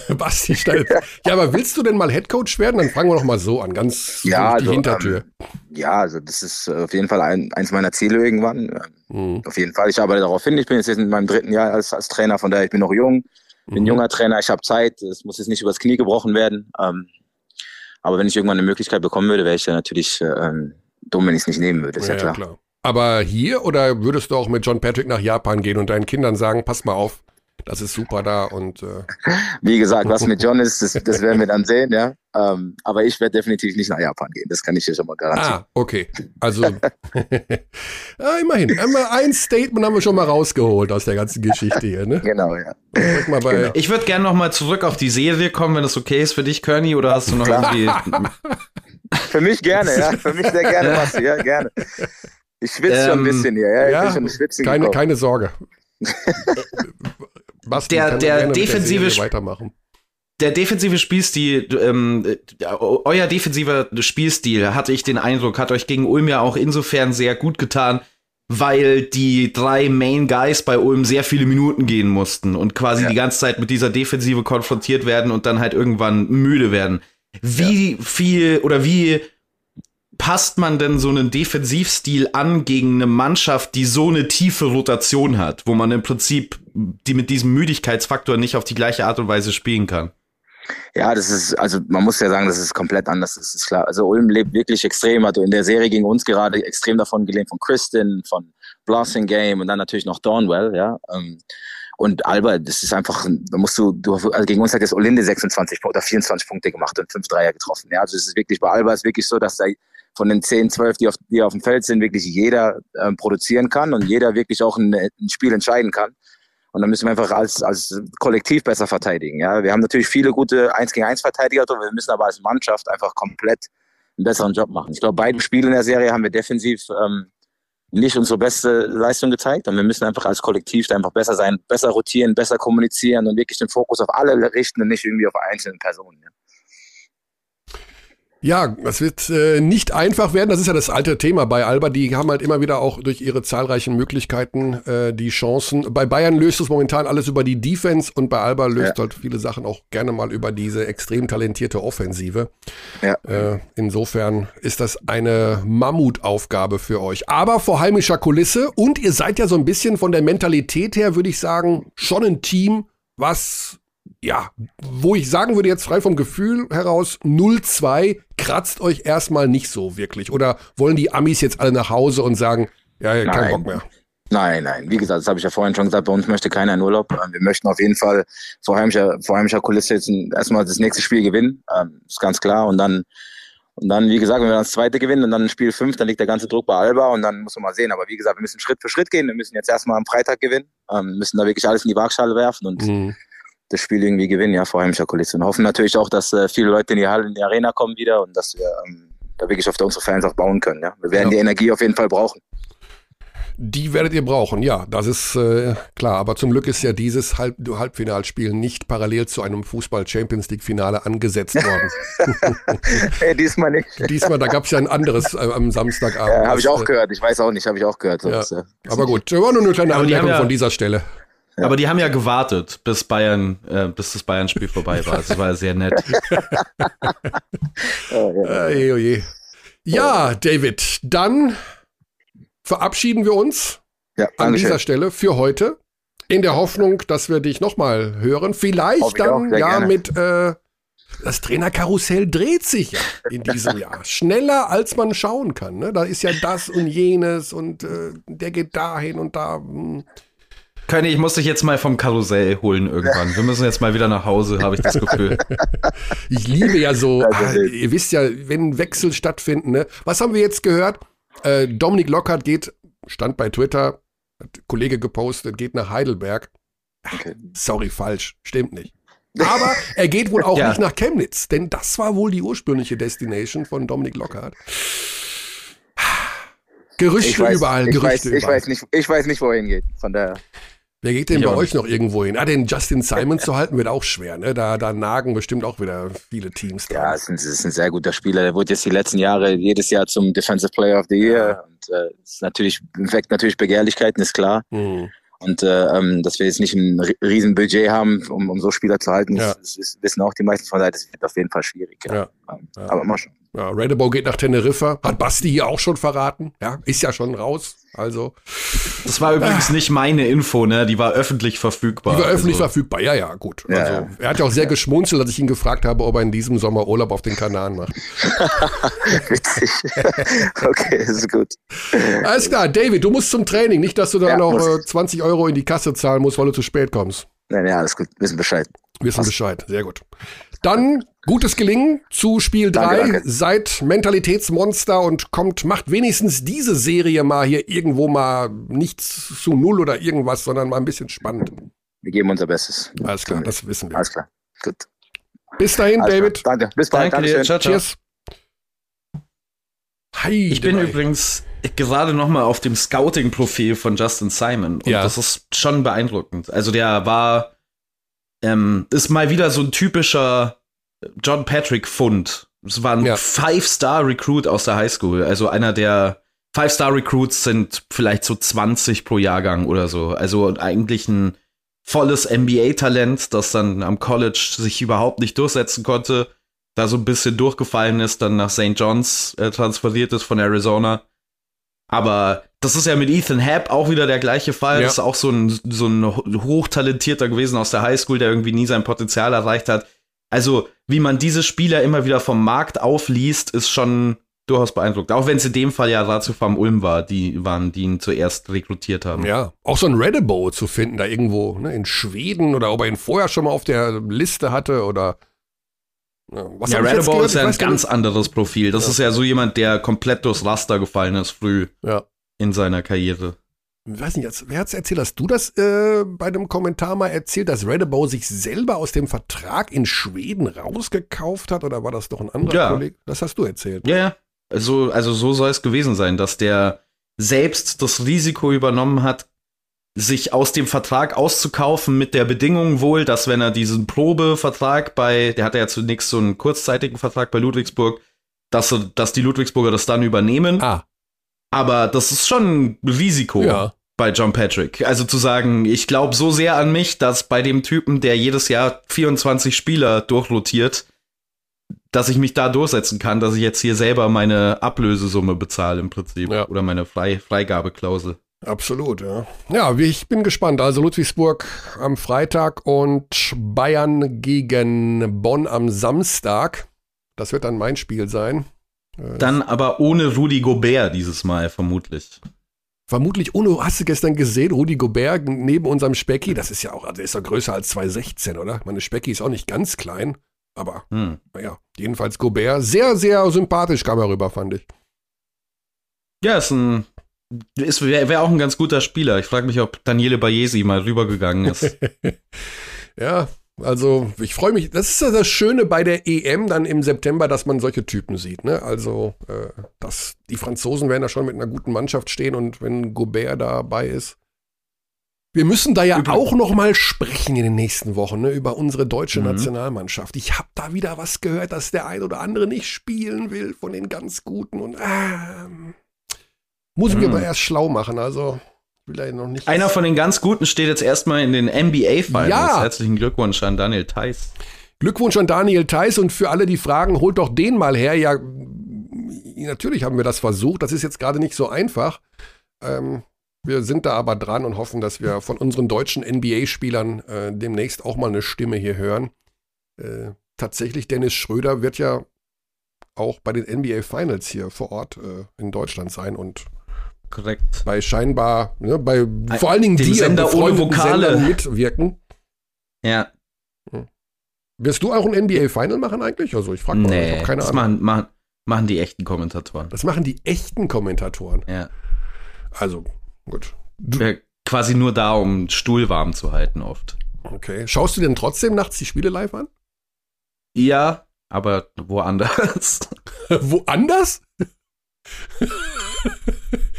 Basti schneidet. Ja, aber willst du denn mal Headcoach werden? Dann fangen wir doch mal so an, ganz Ja, durch die also, Hintertür. ja, also das ist äh, auf jeden Fall ein, eins meiner Ziele irgendwann. Ähm, Mhm. Auf jeden Fall, ich arbeite darauf hin. Ich bin jetzt in meinem dritten Jahr als, als Trainer, von daher ich bin noch jung, bin Mhm. junger Trainer, ich habe Zeit, es muss jetzt nicht übers Knie gebrochen werden. Ähm, aber wenn ich irgendwann eine Möglichkeit bekommen würde, wäre ich ja natürlich äh, ähm, dumm, wenn ich es nicht nehmen würde, ist ja, klar. Aber hier oder würdest du auch mit John Patrick nach Japan gehen und deinen Kindern sagen, pass mal auf, das ist super da und äh, Wie gesagt, was mit John ist, das, das werden wir dann sehen, ja. Ähm, aber ich werde definitiv nicht nach Japan gehen, das kann ich dir schon mal garantieren. Ah, okay. Also ah, immerhin. Einmal ein Statement haben wir schon mal rausgeholt aus der ganzen Geschichte hier, ne? Genau, ja. Mal bei, Ich würde gerne noch mal zurück auf die Serie kommen, wenn das okay ist für dich, Körny, oder hast du noch irgendwie... Für mich gerne, ja. Für mich sehr gerne, Basti, ja, gerne. Ich schwitze schon ein Ähm, bisschen hier, ja. Ich ja, keine, keine Sorge. Basti Der- kann der defensive Sp- weitermachen. der defensive Spielstil, ähm, äh, euer defensiver Spielstil, hatte ich den Eindruck, hat euch gegen Ulm ja auch insofern sehr gut getan, weil die drei Main Guys bei Ulm sehr viele Minuten gehen mussten und quasi Ja. die ganze Zeit mit dieser Defensive konfrontiert werden und dann halt irgendwann müde werden. Wie viel oder wie passt man denn so einen Defensivstil an gegen eine Mannschaft, die so eine tiefe Rotation hat, wo man im Prinzip die mit diesem Müdigkeitsfaktor nicht auf die gleiche Art und Weise spielen kann? Ja, das ist, also man muss ja sagen, das ist komplett anders, das ist klar. Also Ulm lebt wirklich extrem, also in der Serie gegen uns gerade extrem davon gelebt, von Kristin, von Blossing Game und dann natürlich noch Dornwell, ja. Ähm, Und Alba, das ist einfach, da musst du, du also gegen uns hat jetzt Olinde 26 Punkte oder 24 Punkte gemacht und 5 Dreier getroffen. Ja, also es ist wirklich, bei Alba ist wirklich so, dass da von den 10, 12, die auf, die auf dem Feld sind, wirklich jeder ähm, produzieren kann und jeder wirklich auch ein, ein Spiel entscheiden kann. Und dann müssen wir einfach als, als Kollektiv besser verteidigen. Ja, wir haben natürlich viele gute 1 gegen 1 Verteidiger, wir müssen aber als Mannschaft einfach komplett einen besseren Job machen. Ich glaube, beide Spiele in der Serie haben wir defensiv ähm, nicht unsere beste Leistung gezeigt und wir müssen einfach als Kollektiv einfach besser sein, besser rotieren, besser kommunizieren und wirklich den Fokus auf alle richten und nicht irgendwie auf einzelne Personen. Ja. Ja, es wird äh, nicht einfach werden. Das ist ja das alte Thema bei Alba. Die haben halt immer wieder auch durch ihre zahlreichen Möglichkeiten äh, die Chancen. Bei Bayern löst es momentan alles über die Defense und bei Alba löst ja. halt viele Sachen auch gerne mal über diese extrem talentierte Offensive. Ja. Äh, insofern ist das eine Mammutaufgabe für euch. Aber vor heimischer Kulisse und ihr seid ja so ein bisschen von der Mentalität her, würde ich sagen, schon ein Team, was ja, wo ich sagen würde, jetzt frei vom Gefühl heraus, 0-2 kratzt euch erstmal nicht so wirklich. Oder wollen die Amis jetzt alle nach Hause und sagen, ja, ja kein Bock mehr? Nein, nein. Wie gesagt, das habe ich ja vorhin schon gesagt, bei uns möchte keiner in Urlaub. Ähm, wir möchten auf jeden Fall vor heimischer, vor heimischer Kulisse jetzt erstmal das nächste Spiel gewinnen. Ähm, ist ganz klar. Und dann, und dann, wie gesagt, wenn wir das zweite gewinnen und dann Spiel 5, dann liegt der ganze Druck bei Alba und dann muss man mal sehen. Aber wie gesagt, wir müssen Schritt für Schritt gehen. Wir müssen jetzt erstmal am Freitag gewinnen, ähm, müssen da wirklich alles in die Waagschale werfen und mhm das Spiel irgendwie gewinnen, ja, vor heimischer Kulisse. Und hoffen natürlich auch, dass äh, viele Leute in die Halle, in die Arena kommen wieder und dass wir ähm, da wirklich auf unsere Fans auch bauen können. Ja. Wir werden ja. die Energie auf jeden Fall brauchen. Die werdet ihr brauchen, ja, das ist äh, klar. Aber zum Glück ist ja dieses Halb Halbfinalspiel nicht parallel zu einem Fußball-Champions League-Finale angesetzt worden. hey, diesmal nicht. Diesmal, da gab es ja ein anderes äh, am Samstagabend. Ja, habe ich auch äh, gehört. Ich weiß auch nicht, habe ich auch gehört. Ja. Äh, aber gut, war nur eine kleine Anmerkung ja, von dieser Stelle. Ja. Aber die haben ja gewartet, bis Bayern, äh, bis das Bayern-Spiel vorbei war. Das war sehr nett. oh, ja. Oje, oje. ja, David, dann verabschieden wir uns ja, an dieser schön. Stelle für heute. In der Hoffnung, dass wir dich nochmal hören. Vielleicht dann ja gerne. mit äh, das Trainerkarussell dreht sich ja in diesem Jahr. Schneller als man schauen kann. Ne? Da ist ja das und jenes und äh, der geht dahin und da. Mh. König, ich muss dich jetzt mal vom Karussell holen irgendwann. Wir müssen jetzt mal wieder nach Hause, habe ich das Gefühl. ich liebe ja so, ah, ihr wisst ja, wenn Wechsel stattfinden, ne? Was haben wir jetzt gehört? Äh, Dominik Lockhart geht, stand bei Twitter, hat Kollege gepostet, geht nach Heidelberg. Okay. Sorry, falsch, stimmt nicht. Aber er geht wohl auch ja. nicht nach Chemnitz, denn das war wohl die ursprüngliche Destination von Dominik Lockhart. Gerüchte weiß, überall, Gerüchte weiß, überall. Ich weiß, nicht, ich weiß nicht, wohin geht. Von daher. Wer geht denn bei euch noch irgendwo hin? Ah, den Justin Simon zu halten wird auch schwer, ne? Da, da nagen bestimmt auch wieder viele Teams dran. Ja, es ist, ist, ein sehr guter Spieler. Der wurde jetzt die letzten Jahre jedes Jahr zum Defensive Player of the Year. Ja. Und äh, ist natürlich, weckt natürlich Begehrlichkeiten, ist klar. Mhm. Und äh, ähm, dass wir jetzt nicht ein riesen Budget haben, um, um so Spieler zu halten, ja. das, das, wissen auch die meisten von daher, das wird auf jeden Fall schwierig. Ja. ja. Ähm, aber mal schauen. Ja, Redebow geht nach Teneriffa. Hat Basti hier auch schon verraten. Ja, ist ja schon raus. Also. Das war übrigens ah. nicht meine Info, ne? Die war öffentlich verfügbar. Die war öffentlich also. verfügbar, ja, ja, gut. Ja, also, er hat ja auch sehr geschmunzelt, als ich ihn gefragt habe, ob er in diesem Sommer Urlaub auf den Kanaren macht. Witzig. okay, ist gut. Alles klar, David, du musst zum Training. Nicht, dass du da ja, noch äh, 20 Euro in die Kasse zahlen musst, weil du zu spät kommst. Nein, ja, alles gut. Wissen Bescheid. Wissen Was? Bescheid, sehr gut. Dann gutes Gelingen zu Spiel 3. Seid Mentalitätsmonster und kommt, macht wenigstens diese Serie mal hier irgendwo mal nichts zu null oder irgendwas, sondern mal ein bisschen spannend. Wir geben unser Bestes. Alles klar, das wissen wir. Alles klar. Gut. Bis dahin, Alles David. Klar. Danke. Bis bald. Danke dir. Ciao, ciao. Cheers. Heide ich bin übrigens gerade noch mal auf dem Scouting-Profil von Justin Simon und ja. das ist schon beeindruckend. Also der war ähm, ist mal wieder so ein typischer John Patrick-Fund. Es war ein ja. Five-Star-Recruit aus der Highschool. Also einer der Five-Star-Recruits sind vielleicht so 20 pro Jahrgang oder so. Also eigentlich ein volles NBA-Talent, das dann am College sich überhaupt nicht durchsetzen konnte, da so ein bisschen durchgefallen ist, dann nach St. John's äh, transferiert ist von Arizona. Aber das ist ja mit Ethan Happ auch wieder der gleiche Fall. Ja. Das ist auch so ein, so ein hochtalentierter gewesen aus der Highschool, der irgendwie nie sein Potenzial erreicht hat. Also, wie man diese Spieler immer wieder vom Markt aufliest, ist schon durchaus beeindruckend. Auch wenn es in dem Fall ja vom Ulm war, die waren, die ihn zuerst rekrutiert haben. Ja, auch so ein Redebo zu finden, da irgendwo ne, in Schweden oder ob er ihn vorher schon mal auf der Liste hatte oder was ja, Redable ist ja ein ganz nicht. anderes Profil. Das ja. ist ja so jemand, der komplett durchs Raster gefallen ist früh ja. in seiner Karriere. ich weiß nicht, wer hat's erzählt? Hast du das äh, bei einem Kommentar mal erzählt, dass Redabou sich selber aus dem Vertrag in Schweden rausgekauft hat? Oder war das doch ein anderer Ja. Kollege? Das hast du erzählt. Ja, ja. Also, also so soll es gewesen sein, dass der selbst das Risiko übernommen hat, sich aus dem Vertrag auszukaufen mit der Bedingung wohl, dass wenn er diesen Probevertrag bei, der hatte ja zunächst so einen kurzzeitigen Vertrag bei Ludwigsburg, dass, dass die Ludwigsburger das dann übernehmen. Ah, Aber das ist schon ein Risiko ja. bei John Patrick. Also zu sagen, ich glaube so sehr an mich, dass bei dem Typen, der jedes Jahr 24 Spieler durchrotiert, dass ich mich da durchsetzen kann, dass ich jetzt hier selber meine Ablösesumme bezahle im Prinzip. Ja. Oder meine Frei Freigabeklausel. Absolut, ja. Ja, ich bin gespannt. Also Ludwigsburg am Freitag und Bayern gegen Bonn am Samstag. Das wird dann mein Spiel sein. Äh, Dann aber ohne Rudi Gobert dieses Mal, vermutlich. Vermutlich ohne, hast du gestern gesehen, Rudi Gobert neben unserem Specki, das ist ja auch, also ist ja größer als 216, oder? Meine Specki ist auch nicht ganz klein, aber Hm. naja, jedenfalls Gobert, sehr, sehr sympathisch kam er rüber, fand ich. Ja, ist ein. Wäre wär auch ein ganz guter Spieler. Ich frage mich, ob Daniele Bayesi mal rübergegangen ist. Ja, also ich freue mich. Das ist ja das Schöne bei der EM dann im September, dass man solche Typen sieht. Ne? Also äh, das, die Franzosen werden da schon mit einer guten Mannschaft stehen und wenn Gobert dabei ist. Wir müssen da ja Übrigens- auch noch mal sprechen in den nächsten Wochen ne, über unsere deutsche Mhm. Nationalmannschaft. Ich habe da wieder was gehört, dass der ein oder andere nicht spielen will von den ganz Guten und ähm, muss ich mir Mhm. mal erst schlau machen. Also vielleicht noch nicht. Einer von den ganz Guten steht jetzt erstmal in den NBA Finals. Ja. Herzlichen Glückwunsch an Daniel Theiss. Glückwunsch an Daniel Theiss und für alle, die fragen, holt doch den mal her. Ja, natürlich haben wir das versucht. Das ist jetzt gerade nicht so einfach. Ähm, wir sind da aber dran und hoffen, dass wir von unseren deutschen NBA-Spielern äh, demnächst auch mal eine Stimme hier hören. Äh, tatsächlich, Dennis Schröder wird ja auch bei den NBA Finals hier vor Ort äh, in Deutschland sein und Korrekt. bei scheinbar, ne, bei vor allen Dingen dir Sender ohne Vokale. Sendern mitwirken. Ja. Wirst du auch ein NBA Final machen eigentlich? Also ich frage mal, ich Nee, habe keine das Ahnung. machen, machen, machen die echten Kommentatoren. Das machen die echten Kommentatoren. Ja. Also, gut. Du, Wär quasi nur da, um Stuhl warm zu halten oft. okay. Schaust du denn trotzdem nachts die Spiele live an? Ja, aber woanders. Woanders?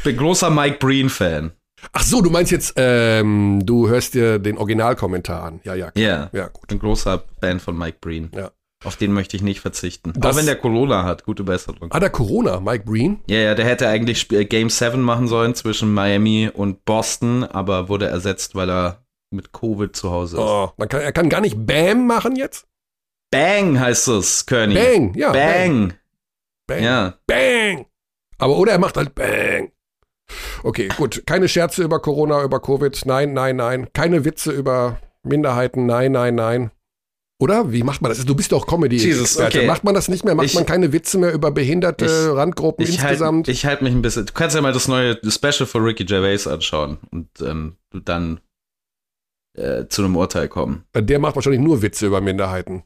Bin großer Mike Breen-Fan. Ach so, du meinst jetzt, ähm, du hörst dir den Originalkommentar an. Ja, ja. klar. Ja. Ja, gut. Bin großer Fan von Mike Breen. Ja. Auf den möchte ich nicht verzichten. Das- Auch wenn der Corona hat, gute Besserung. Ah, der Corona, Mike Breen. Ja, ja, der hätte eigentlich äh, Game 7 machen sollen zwischen Miami und Boston, aber wurde ersetzt, weil er mit Covid zu Hause ist. Oh, man kann, er kann gar nicht Bam machen jetzt? Bang heißt es, Kearney. Bang, ja. Bang. Bang. Ja. Bang. Aber oder er macht halt Bang. Okay, gut. Keine Scherze über Corona, über Covid. Nein, nein, nein. Keine Witze über Minderheiten. Nein, nein, nein. Oder? Wie macht man das? Du bist doch comedy Jesus, okay. Macht man das nicht mehr? Macht Ich- man keine Witze mehr über behinderte Ich- Randgruppen Ich halte insgesamt? ich halt mich ein bisschen. Du kannst ja mal das neue Special von Ricky Gervais anschauen und ähm, dann äh, zu einem Urteil kommen. Der macht wahrscheinlich nur Witze über Minderheiten.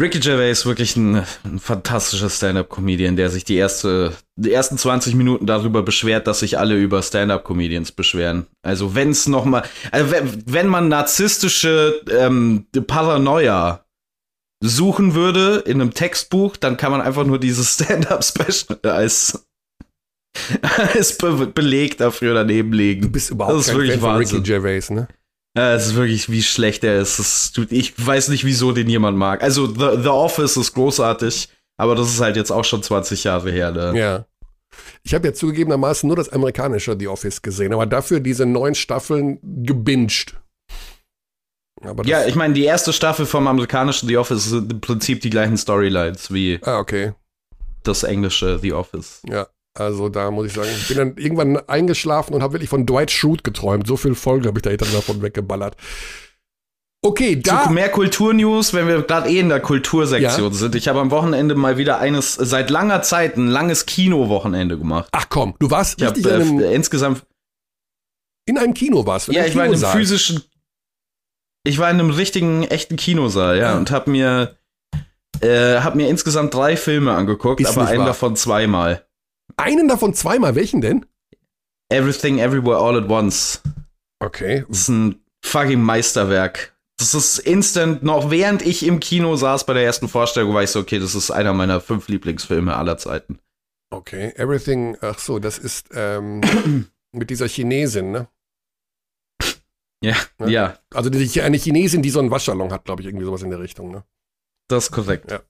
Ricky Gervais ist wirklich ein, ein fantastischer Stand-up-Comedian, der sich die, erste, die ersten 20 Minuten darüber beschwert, dass sich alle über Stand-up-Comedians beschweren. Also wenn es noch mal, also wenn, wenn man narzisstische ähm, Paranoia suchen würde in einem Textbuch, dann kann man einfach nur dieses Stand-up-Special als als Be Beleg dafür daneben Du legen. bist überhaupt Das ist kein wirklich Fan von. Ricky Gervais, ne? Ja, es ist wirklich, wie schlecht er ist. Tut, ich weiß nicht, wieso den jemand mag. Also, The, The Office ist großartig, aber das ist halt jetzt auch schon 20 Jahre her. Ne? Ja. Ich habe ja zugegebenermaßen nur das amerikanische The Office gesehen, aber dafür diese neun Staffeln gebinged. Ja, ich meine, die erste Staffel vom amerikanischen The Office sind im Prinzip die gleichen Storylines wie ah, okay. das englische The Office. Ja, also da muss ich sagen, ich bin dann irgendwann eingeschlafen und habe wirklich von Dwight Schrute geträumt. So viel Folgen habe ich da hinterher davon weggeballert. Okay, Zu da. mehr Kulturnews, wenn wir gerade eh in der Kultursektion sind. Ich habe am Wochenende mal wieder eines, seit langer Zeit ein langes Kinowochenende gemacht. Ach komm, du warst Ich habe richtig in, einem, äh, insgesamt in einem Kino warst. du, Ja, ich war in einem physischen. Ich war in einem richtigen, echten Kinosaal, ja, Ja. und hab mir, äh, hab mir insgesamt drei Filme angeguckt, Ist aber einen wahr. davon zweimal. Einen davon zweimal, welchen denn? Everything Everywhere All at Once. Okay. Das ist ein fucking Meisterwerk. Das ist instant, noch während ich im Kino saß bei der ersten Vorstellung, war ich so, okay, das ist einer meiner fünf Lieblingsfilme aller Zeiten. Okay. Everything, ach so, das ist ähm, mit dieser Chinesin, ne? Ja, Ne? ja, Also die, eine Chinesin, die so einen Waschsalon hat, glaube ich, irgendwie sowas in der Richtung, ne? Das ist korrekt. Ja.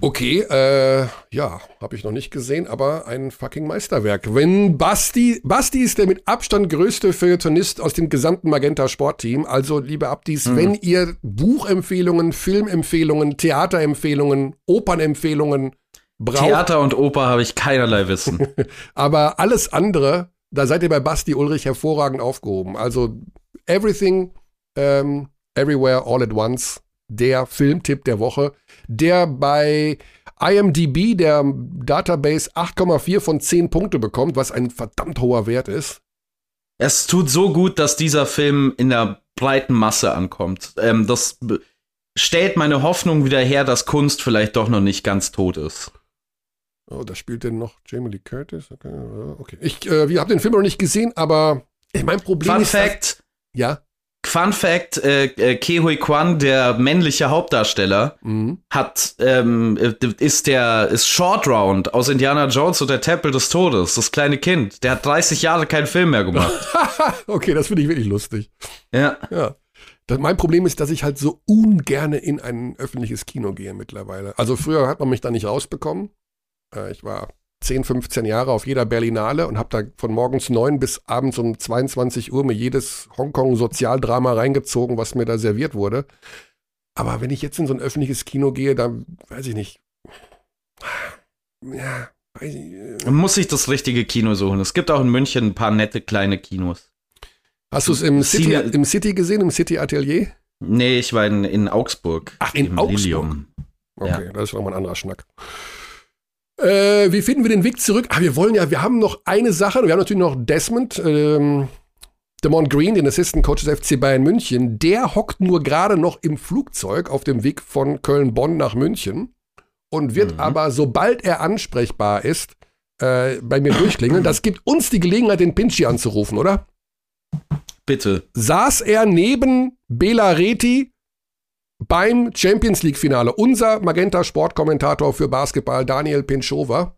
Okay, äh, ja, habe ich noch nicht gesehen, aber ein fucking Meisterwerk. Wenn Basti, Basti ist der mit Abstand größte Feuilletonist aus dem gesamten Magenta Sportteam. Also, liebe Abdis, Mhm. wenn ihr Buchempfehlungen, Filmempfehlungen, Theaterempfehlungen, Opernempfehlungen braucht, Theater und Oper habe ich keinerlei Wissen. aber alles andere, da seid ihr bei Basti Ulrich hervorragend aufgehoben. Also, everything, ähm, everywhere, all at once, der Filmtipp der Woche, der bei IMDb, der Database, 8,4 von 10 Punkte bekommt, was ein verdammt hoher Wert ist. es tut so gut, dass dieser Film in der breiten Masse ankommt. Ähm, das stellt meine Hoffnung wieder her, dass Kunst vielleicht doch noch nicht ganz tot ist. Oh, da spielt denn noch Jamie Lee Curtis. Okay, okay. ich äh, wir haben den Film noch nicht gesehen, aber mein Problem Fun ist. dass- Fact, ja. Fun Fact, äh, äh, Ke Hui Kwan, der männliche Hauptdarsteller, Mhm. hat, ähm, äh, ist der, ist Short Round aus Indiana Jones und der Tempel des Todes, das kleine Kind. Der hat 30 Jahre keinen Film mehr gemacht. okay, das finde ich wirklich lustig. ja. Ja. Das, mein Problem ist, dass ich halt so ungerne in ein öffentliches Kino gehe mittlerweile. Also früher hat man mich da nicht rausbekommen. Äh, ich war 10, 15 Jahre auf jeder Berlinale und habe da von morgens 9 bis abends um 22 Uhr mir jedes Hongkong-Sozialdrama reingezogen, was mir da serviert wurde. Aber wenn ich jetzt in so ein öffentliches Kino gehe, dann weiß ich nicht. Ja, weiß ich, äh, Man muss sich das richtige Kino suchen. Es gibt auch in München ein paar nette kleine Kinos. Hast du es im City, im City gesehen, im City Atelier? Nee, ich war in, in Augsburg. Ach, in Im Augsburg. Lilium. Okay, Ja. das ist nochmal ein anderer Schnack. Äh, wie finden wir den Weg zurück? Ah, wir wollen ja, wir haben noch eine Sache. Wir haben natürlich noch Desmond, ähm, Damon Green, den Assistant Coach des FC Bayern München. Der hockt nur gerade noch im Flugzeug auf dem Weg von Köln-Bonn nach München und wird Mhm. aber, sobald er ansprechbar ist, äh, bei mir durchklingeln. Das gibt uns die Gelegenheit, den Pinchy anzurufen, oder? Bitte. saß er neben Bela Reti beim Champions League Finale. Unser Magenta Sportkommentator für Basketball, Daniel Pinchova.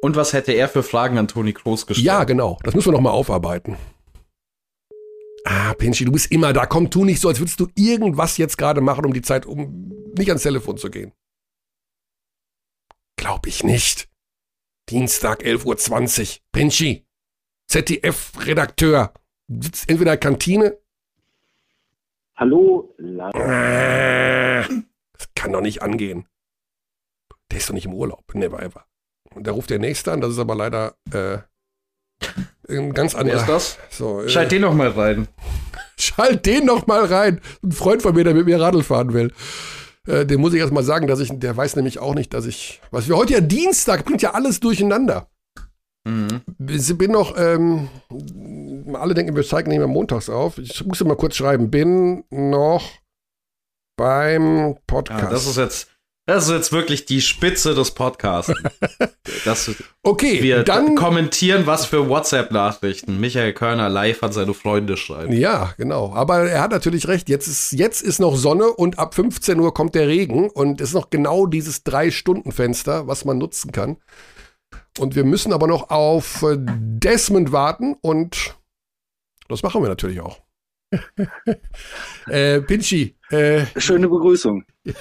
Und was hätte er für Fragen an Toni Kroos gestellt? Ja, genau. Das müssen wir noch mal aufarbeiten. Ah, Pinschi, du bist immer da. Komm, tu nicht so, als würdest du irgendwas jetzt gerade machen, um die Zeit, um nicht ans Telefon zu gehen. Glaub ich nicht. Dienstag, 11.20 Uhr. Pinschi, ZDF-Redakteur. Sitzt entweder in der Kantine Hallo, La Das kann doch nicht angehen. Der ist doch nicht im Urlaub. Never ever. Und da ruft der Nächste an, das ist aber leider äh, ein ganz Wer anderer. ist das? So, äh, Schalt den noch mal rein. Schalt den noch mal rein. Ein Freund von mir, der mit mir Radl fahren will. Äh, dem muss ich erst mal sagen, dass ich, der weiß nämlich auch nicht, dass ich, was wir heute ja Dienstag, bringt ja alles durcheinander. Mhm. Ich bin noch, ähm, alle denken, wir zeigen nicht mehr montags auf. Ich muss mal kurz schreiben, bin noch beim Podcast. Ja, das ist jetzt, das ist jetzt wirklich die Spitze des Podcasts. Okay, wir dann kommentieren, was für WhatsApp-Nachrichten Michael Körner live an seine Freunde schreibt. Ja, genau. Aber er hat natürlich recht. Jetzt ist, jetzt ist noch Sonne und ab 15 Uhr kommt der Regen und es ist noch genau dieses Drei-Stunden-Fenster, was man nutzen kann. Und wir müssen aber noch auf äh, Desmond warten und das machen wir natürlich auch. äh, Pinchy, äh, schöne Begrüßung.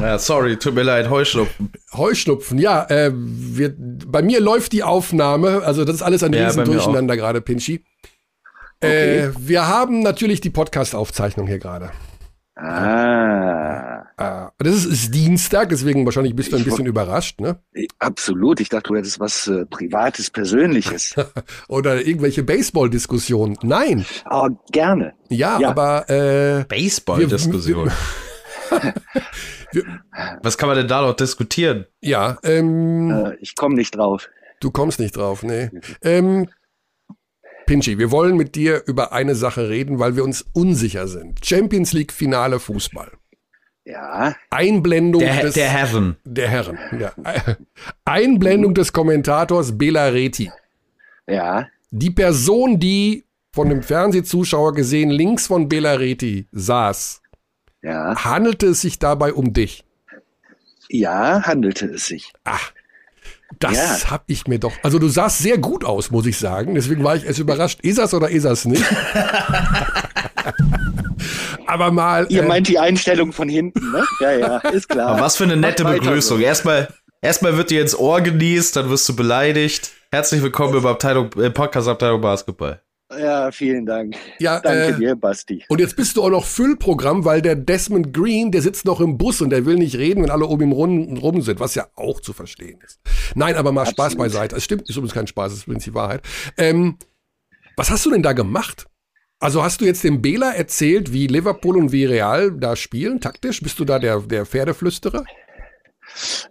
Ja, sorry, tut mir leid, Heuschnupfen. Heuschnupfen, ja, äh, wir, bei mir läuft die Aufnahme, also das ist alles ein Ja, riesen bei mir Durcheinander gerade, Pinchy. Okay. Äh, wir haben natürlich die Podcast-Aufzeichnung hier gerade. Ah, Äh, das ist, ist Dienstag, deswegen wahrscheinlich bist du ein Ich bisschen überrascht, ne? absolut. Ich dachte, du hättest was äh, Privates, Persönliches. Oder irgendwelche Baseball-Diskussionen. Nein, Aber gerne. ja, Ja. aber äh, Baseball-Diskussion. Was kann man denn da noch diskutieren? ja, ähm, Äh, ich komme nicht drauf. du kommst nicht drauf, nee. Ähm, Pinchy, wir wollen mit dir über eine Sache reden, weil wir uns unsicher sind. Champions League Finale Fußball. Ja, Einblendung Der, des der Heaven. der Herren. Ja. Einblendung des Kommentators Bela Reti. Ja. Die Person, die von dem Fernsehzuschauer gesehen links von Belareti saß, Ja. handelte es sich dabei um dich? Ja, handelte es sich. Ach, das Ja. hab ich mir doch. Also du sahst sehr gut aus, muss ich sagen. Deswegen war ich erst überrascht. Ist das oder ist das nicht? Aber mal. Ihr äh, meint die Einstellung von hinten, ne? Ja, ja, ist klar. Aber was für eine nette Begrüßung. so. Erstmal, erstmal wird dir ins Ohr genießt, dann wirst du beleidigt. Herzlich willkommen im Abteilung, äh, Podcast-Abteilung Basketball. Ja, vielen Dank. ja, Danke äh, dir, Basti. Und jetzt bist du auch noch Füllprogramm, weil der Desmond Green, der sitzt noch im Bus und der will nicht reden, wenn alle um ihn rum, rum sind, was ja auch zu verstehen ist. Nein, aber mal Spaß Absolut. beiseite. Es stimmt, ist übrigens kein Spaß, es ist übrigens die Wahrheit. Ähm, was hast du denn da gemacht? Also hast du jetzt dem Bela erzählt, wie Liverpool und wie Real da spielen, taktisch? Bist du da der, der Pferdeflüsterer?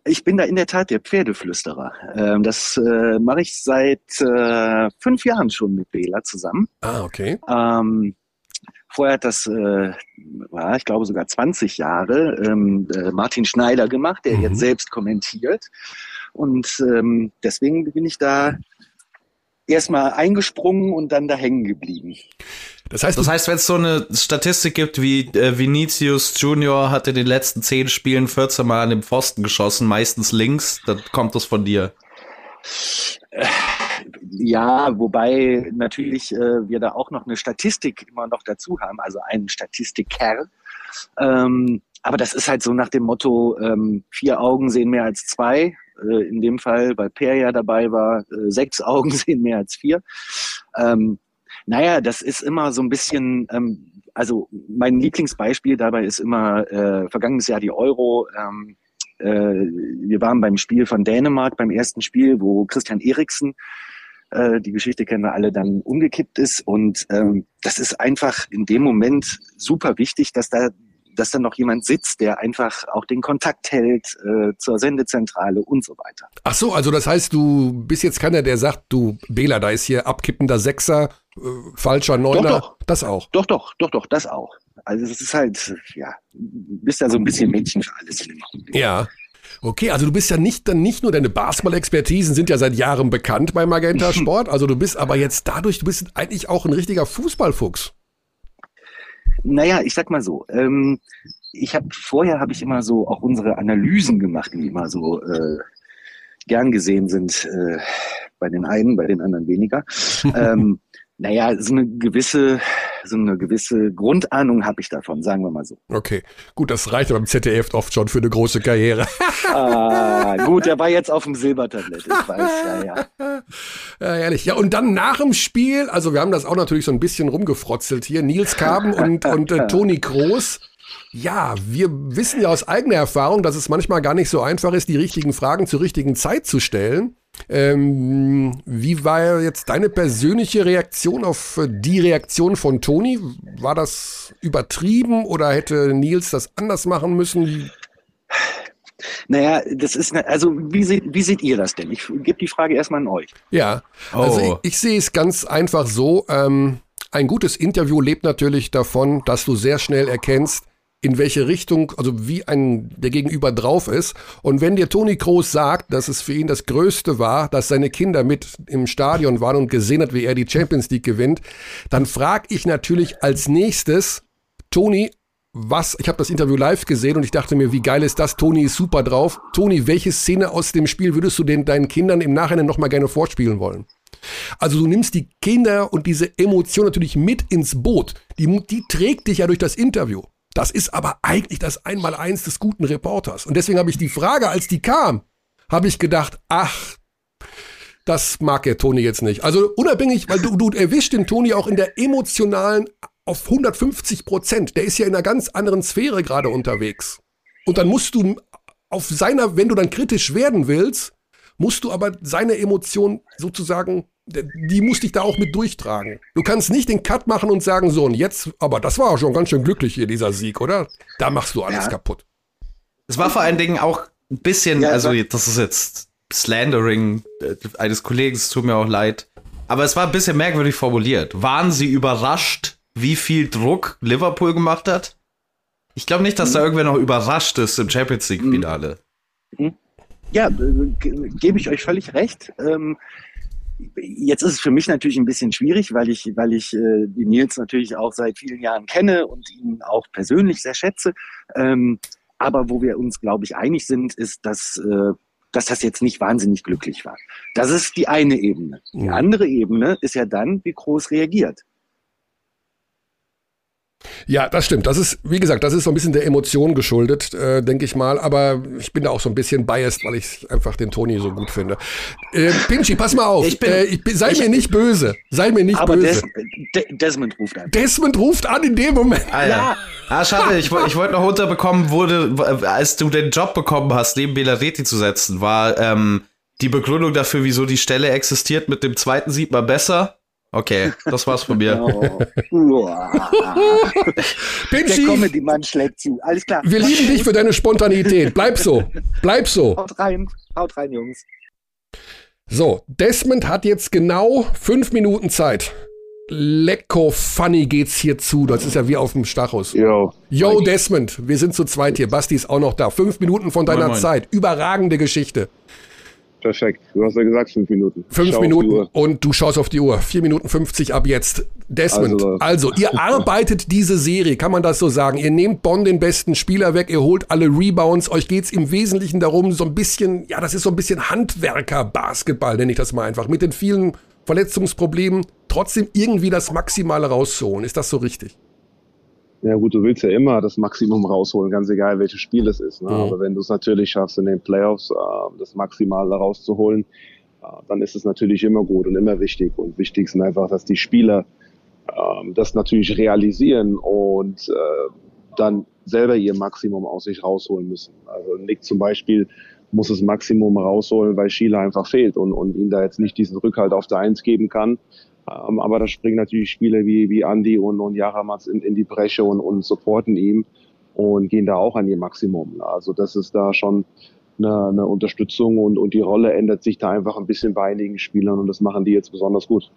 Ich bin da in der Tat der Pferdeflüsterer. Ähm, das äh, mache ich seit äh, fünf Jahren schon mit Bela zusammen. Ah, okay. Ähm, vorher hat das, äh, ja, ich glaube sogar 20 Jahre, ähm, äh, Martin Schneider gemacht, der Mhm. jetzt selbst kommentiert. Und ähm, deswegen bin ich da erstmal eingesprungen und dann da hängen geblieben. Das heißt, Das heißt, wenn es so eine Statistik gibt wie äh, Vinicius Junior hat in den letzten zehn Spielen 14 Mal an den Pfosten geschossen, meistens links, dann kommt das von dir. Ja, wobei natürlich äh, wir da auch noch eine Statistik immer noch dazu haben, also einen Statistiker. Ähm, aber das ist halt so nach dem Motto, ähm, vier Augen sehen mehr als zwei. Äh, in dem Fall, weil Per ja dabei war, äh, sechs Augen sehen mehr als vier. Ähm, naja, das ist immer so ein bisschen, ähm, also mein Lieblingsbeispiel dabei ist immer äh, vergangenes Jahr die Euro. Ähm, äh, wir waren beim Spiel von Dänemark, beim ersten Spiel, wo Christian Eriksen, äh, die Geschichte kennen wir alle, dann umgekippt ist. Und ähm, das ist einfach in dem Moment super wichtig, dass da dass da noch jemand sitzt, der einfach auch den Kontakt hält äh, zur Sendezentrale und so weiter. ach so, also das heißt, du bist jetzt keiner, der sagt, du, Bela, da ist hier abkippender Sechser, äh, falscher Neuner. doch. Das auch. Doch, doch, doch, doch, das auch. Also es ist halt, ja, bist da so ein bisschen Mädchen für alles in dem Augenblick. Ja. Okay, also du bist ja nicht dann nicht nur deine Basketball-Expertisen sind ja seit Jahren bekannt bei Magenta Sport, also du bist aber jetzt dadurch, du bist eigentlich auch ein richtiger Fußballfuchs. Naja, ich sag mal so, ähm, ich habe vorher habe ich immer so auch unsere Analysen gemacht, die immer so äh, gern gesehen sind äh, bei den einen, bei den anderen weniger. ähm, naja, so eine gewisse, so eine gewisse Grundahnung habe ich davon, sagen wir mal so. Okay, gut, das reicht beim ZDF oft schon für eine große Karriere. Ah, gut, der war jetzt auf dem Silbertablett, ich weiß, ja, ja. Ja, ehrlich. Ja, und dann nach dem Spiel, also wir haben das auch natürlich so ein bisschen rumgefrotzelt hier, Nils Kaben und, und äh, Toni Kroos. Ja, wir wissen ja aus eigener Erfahrung, dass es manchmal gar nicht so einfach ist, die richtigen Fragen zur richtigen Zeit zu stellen. Ähm, wie war jetzt deine persönliche Reaktion auf äh, die Reaktion von Toni? War das übertrieben oder hätte Nils das anders machen müssen? Naja, das ist, ne, also wie seht, wie seht ihr das denn? Ich gebe die Frage erstmal an euch. Ja, also Oh. ich, ich sehe es ganz einfach so. Ähm, ein gutes Interview lebt natürlich davon, dass du sehr schnell erkennst, in welche Richtung, also wie ein der Gegenüber drauf ist. Und wenn dir Toni Kroos sagt, dass es für ihn das Größte war, dass seine Kinder mit im Stadion waren und gesehen hat, wie er die Champions League gewinnt, dann frage ich natürlich als nächstes, Toni, was, ich habe das Interview live gesehen und ich dachte mir, wie geil ist das? Toni ist super drauf. Toni, welche Szene aus dem Spiel würdest du den, deinen Kindern im Nachhinein nochmal gerne vorspielen wollen? Also du nimmst die Kinder und diese Emotion natürlich mit ins Boot. Die, die trägt dich ja durch das Interview. Das ist aber eigentlich das Einmaleins des guten Reporters. Und deswegen habe ich die Frage, als die kam, habe ich gedacht, ach, das mag der Toni jetzt nicht. Also unabhängig, weil du, du erwischst den Toni auch in der emotionalen auf 150 Prozent. Der ist ja in einer ganz anderen Sphäre gerade unterwegs. Und dann musst du auf seiner, wenn du dann kritisch werden willst, musst du aber seine Emotion sozusagen, die muss dich da auch mit durchtragen. Du kannst nicht den Cut machen und sagen, so, und jetzt, aber das war auch schon ganz schön glücklich hier, dieser Sieg, oder? Da machst du alles Ja. kaputt. Es war vor allen Dingen auch ein bisschen, Ja, also das ist jetzt Slandering äh, eines Kollegen, es tut mir auch leid. Aber es war ein bisschen merkwürdig formuliert. Waren Sie überrascht, wie viel Druck Liverpool gemacht hat? Ich glaube nicht, dass da irgendwer noch überrascht ist im Champions League-Finale. Ja, äh, ge- gebe ich euch völlig recht. Ähm, Jetzt ist es für mich natürlich ein bisschen schwierig, weil ich, weil ich äh, den Nils natürlich auch seit vielen Jahren kenne und ihn auch persönlich sehr schätze. Ähm, aber wo wir uns, glaube ich, einig sind, ist, dass, äh, dass das jetzt nicht wahnsinnig glücklich war. Das ist die eine Ebene. Die andere Ebene ist ja dann, wie groß reagiert. Ja, das stimmt. Das ist, wie gesagt, das ist so ein bisschen der Emotion geschuldet, äh, denke ich mal. Aber ich bin da auch so ein bisschen biased, weil ich einfach den Toni so gut finde. Äh, Pinchy, pass mal auf. Ich bin, äh, ich bin, sei ich, mir nicht böse. Sei mir nicht aber böse. Des, Desmond ruft an. Desmond ruft an in dem Moment. Ah, ja. ah schade. Ich, ich wollte noch unterbekommen, wurde, als du den Job bekommen hast, neben Belareti zu setzen, war ähm, die Begründung dafür, wieso die Stelle existiert, mit dem zweiten sieht man besser. Okay, das war's von mir. Oh. Der Comedy-Mann schlägt zu. Alles klar. Wir lieben dich für deine Spontanität. Bleib so. Bleib so. Haut rein. Haut rein, Jungs. So, Desmond hat jetzt genau fünf Minuten Zeit. Lecko funny geht's hier zu. Das ist ja wie auf dem Stachus. Yo. Yo, Desmond. Wir sind zu zweit hier. Basti ist auch noch da. Fünf Minuten von deiner moin, moin. Zeit. Überragende Geschichte. Perfekt. Du hast ja gesagt fünf Minuten. Fünf Minuten und du schaust auf die Uhr. Vier Minuten 50 ab jetzt. Desmond, also, also ihr arbeitet diese Serie, kann man das so sagen? Ihr nehmt Bonn den besten Spieler weg, ihr holt alle Rebounds. Euch geht's im Wesentlichen darum, so ein bisschen, ja, das ist so ein bisschen Handwerker-Basketball, nenne ich das mal einfach. Mit den vielen Verletzungsproblemen trotzdem irgendwie das Maximale rauszuholen. Ist das so richtig? Ja gut, du willst ja immer das Maximum rausholen, ganz egal welches Spiel es ist. Ne? Mhm. Aber wenn du es natürlich schaffst, in den Playoffs äh, das Maximale rauszuholen, äh, dann ist es natürlich immer gut und immer wichtig. Und wichtig ist einfach, dass die Spieler äh, das natürlich realisieren und äh, dann selber ihr Maximum aus sich rausholen müssen. Also Nick zum Beispiel muss das Maximum rausholen, weil Schiele einfach fehlt und, und ihn da jetzt nicht diesen Rückhalt auf der Eins geben kann. Ähm, aber da springen natürlich Spieler wie, wie Andy und, und Jaramatz in, in die Bresche und, und supporten ihm und gehen da auch an ihr Maximum. Also das ist da schon eine, eine Unterstützung und, und die Rolle ändert sich da einfach ein bisschen bei einigen Spielern und das machen die jetzt besonders gut.